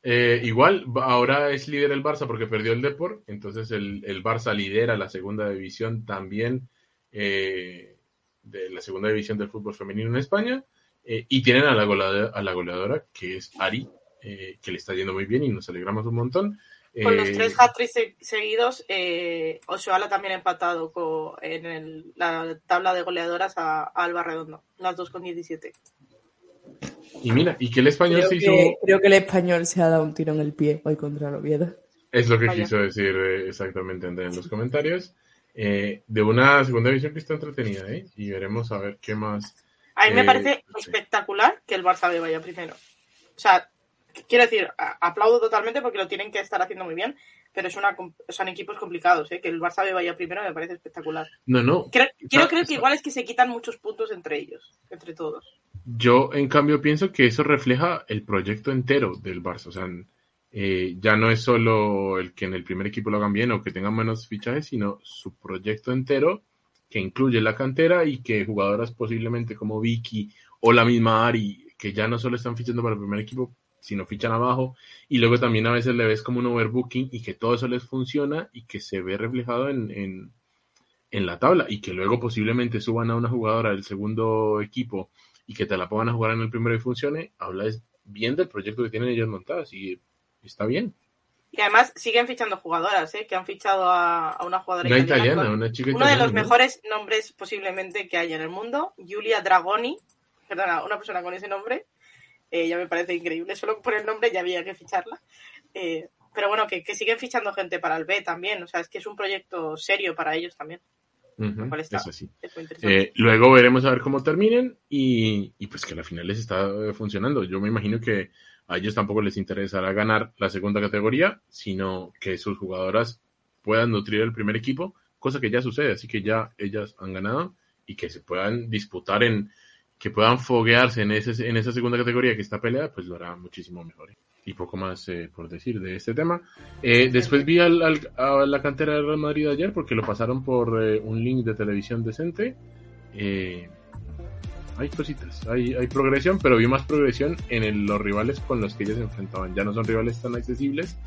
Eh, igual, ahora es líder el Barça porque perdió el Deport, entonces el, el Barça lidera la segunda división también eh, de la segunda división del fútbol femenino en España eh, y tienen a la, goleadora, a la goleadora que es Ari, que le está yendo muy bien y nos alegramos un montón. Con los tres hat seguidos, Oshuala también ha empatado en la tabla de goleadoras a, a Alba Redondo, las dos con 17. Y mira, y que el español creo se hizo. Que, creo que el español se ha dado un tiro en el pie hoy contra el Oviedo. Es lo que quiso decir eh, exactamente en los comentarios. Eh, de una segunda división que está entretenida, ¿eh? Y veremos a ver qué más. A mí me parece espectacular que el Barça B vaya primero. O sea, quiero decir, aplaudo totalmente porque lo tienen que estar haciendo muy bien, pero es una, son equipos complicados, ¿eh? Que el Barça B vaya primero me parece espectacular. No, no. quiero creer que igual es que se quitan muchos puntos entre ellos, entre todos. Yo, en cambio, pienso que eso refleja el proyecto entero del Barça. O sea, eh, ya no es solo el que en el primer equipo lo hagan bien o que tengan menos fichajes, sino su proyecto entero que incluye la cantera y que jugadoras posiblemente como Vicky o la misma Ari, que ya no solo están fichando para el primer equipo, sino fichan abajo, y luego también a veces le ves como un overbooking y que todo eso les funciona y que se ve reflejado en, en, en la tabla y que luego posiblemente suban a una jugadora del segundo equipo y que te la pongan a jugar en el primero y funcione, hablas bien del proyecto que tienen ellos montados y está bien. Y además siguen fichando jugadoras, ¿eh? que han fichado a, una jugadora una italiana, una chica Uno de los mejores nombres posiblemente que hay en el mundo, Giulia Dragoni, perdona, una persona con ese nombre, eh, ya me parece increíble, solo por el nombre ya había que ficharla. Eh, pero bueno, que, que siguen fichando gente para el B también, o sea, es que es un proyecto serio para ellos también. Eso sí. Eh, luego veremos a ver cómo terminen y, pues que la final les está eh, funcionando. Yo me imagino que a ellos tampoco les interesará ganar la segunda categoría, sino que sus jugadoras puedan nutrir el primer equipo, cosa que ya sucede, así que ya ellas han ganado y que se puedan disputar en, que puedan foguearse en, ese, en esa segunda categoría que está peleada, pues lo hará muchísimo mejor. Y poco más eh, por decir de este tema. Eh, después vi al, a la cantera del Real Madrid ayer porque lo pasaron por eh, un link de televisión decente. Hay cositas, hay, hay progresión, pero vi más progresión en los rivales con los que ellos se enfrentaban. Ya no son rivales tan accesibles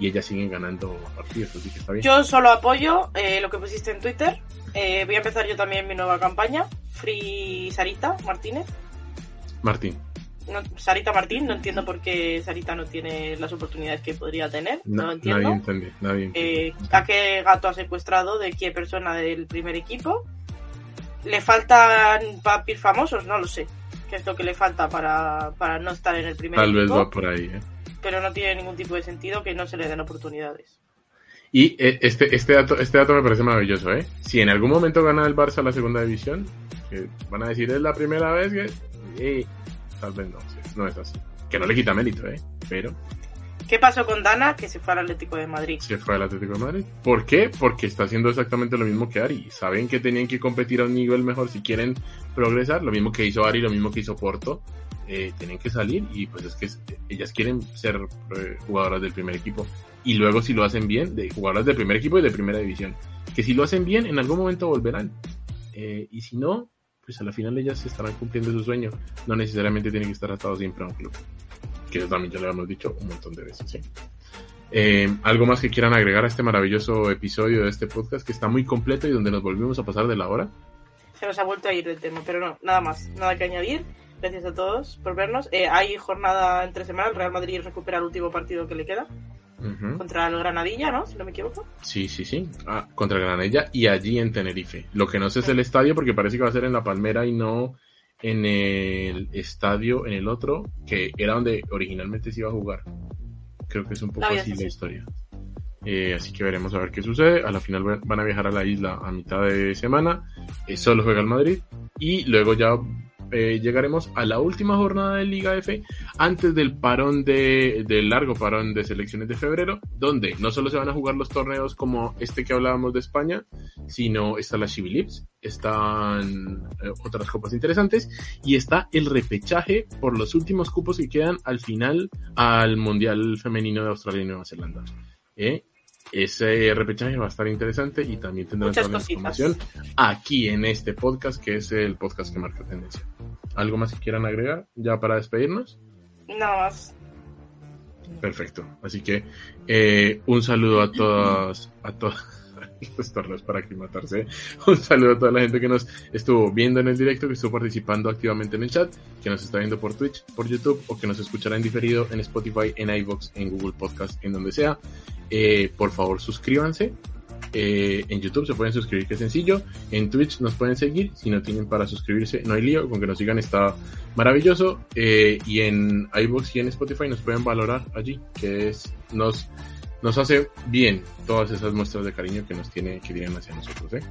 y ellas siguen ganando partidos, así que está bien. Yo solo apoyo lo que pusiste en Twitter. voy a empezar yo también mi nueva campaña. Free Sarita Martínez. Martín. Sarita Martín, no entiendo por qué Sarita no tiene las oportunidades que podría tener. No, entiendo. Nadie entiende, nadie eh, ¿A qué gato ha secuestrado? ¿De qué persona del primer equipo? ¿Le faltan papis famosos? No lo sé. ¿Qué es lo que le falta para, para no estar en el primer equipo? Tal vez va por ahí, ¿eh? Pero no tiene ningún tipo de sentido que no se le den oportunidades. Y eh, este, este, dato, este dato me parece maravilloso, ¿eh? Si en algún momento gana el Barça la segunda división, van a decir es la primera vez que... Eh, tal vez no, no es así. Que no le quita mérito, ¿eh? Pero... ¿Qué pasó con Dana? Que se fue al Atlético de Madrid. Se fue al Atlético de Madrid. ¿Por qué? Porque está haciendo exactamente lo mismo que Ari. Saben que tenían que competir a un nivel mejor si quieren progresar. Lo mismo que hizo Ari, lo mismo que hizo Porto. Eh, tienen que salir y pues es que ellas quieren ser eh, jugadoras del primer equipo. Y luego si lo hacen bien, de jugadoras del primer equipo y de primera división. Que si lo hacen bien, en algún momento volverán. Eh, y si no, pues a la final ellas estarán cumpliendo su sueño. No necesariamente tienen que estar atados siempre a un club. Que eso también ya lo hemos dicho un montón de veces. Eh, ¿Algo más que quieran agregar a este maravilloso episodio de este podcast que está muy completo y donde nos volvimos a pasar de la hora? Se nos ha vuelto a ir del tema, pero no, nada más, nada que añadir. Gracias a todos por vernos. Eh, hay jornada entre semanas, el Real Madrid recupera el último partido que le queda. Contra el Granadilla, ¿no? Si no me equivoco. Sí, sí, sí. Ah, contra el Granadilla y allí en Tenerife. Lo que no sé es el estadio porque parece que va a ser en La Palmera y no en el estadio, en el otro, que era donde originalmente se iba a jugar. Creo que es un poco así la historia. Eh, así que veremos a ver qué sucede. A la final van a viajar a la isla a mitad de semana. Eh, solo juega el Madrid. Y luego ya eh, llegaremos a la última jornada de Liga F antes del parón de, del largo parón de selecciones de febrero, donde no solo se van a jugar los torneos como este que hablábamos de España, sino está la Chibilips, están eh, otras copas interesantes y está el repechaje por los últimos cupos que quedan al final al Mundial Femenino de Australia y Nueva Zelanda. ¿eh? Ese repechaje va a estar interesante y también tendrán toda la información aquí en este podcast, que es el podcast que marca tendencia. ¿Algo más que quieran agregar ya para despedirnos? Nada más. Perfecto. Así que eh, un saludo a todas, a todas estos para aclimatarse. Un saludo a toda la gente que nos estuvo viendo en el directo, que estuvo participando activamente en el chat, que nos está viendo por Twitch, por YouTube o que nos escuchará en diferido en Spotify, en iVoox, en Google Podcast, en donde sea. Eh, por favor, suscríbanse. Eh, en YouTube se pueden suscribir, que es sencillo. En Twitch nos pueden seguir. Si no tienen para suscribirse, no hay lío. Con que nos sigan está maravilloso. Eh, y en iVoox y en Spotify nos pueden valorar allí, que es nos nos hace bien todas esas muestras de cariño que nos tiene, que tienen hacia nosotros, ¿eh?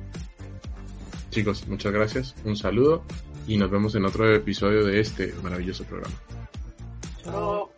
Chicos, muchas gracias, un saludo y nos vemos en otro episodio de este maravilloso programa. Chao.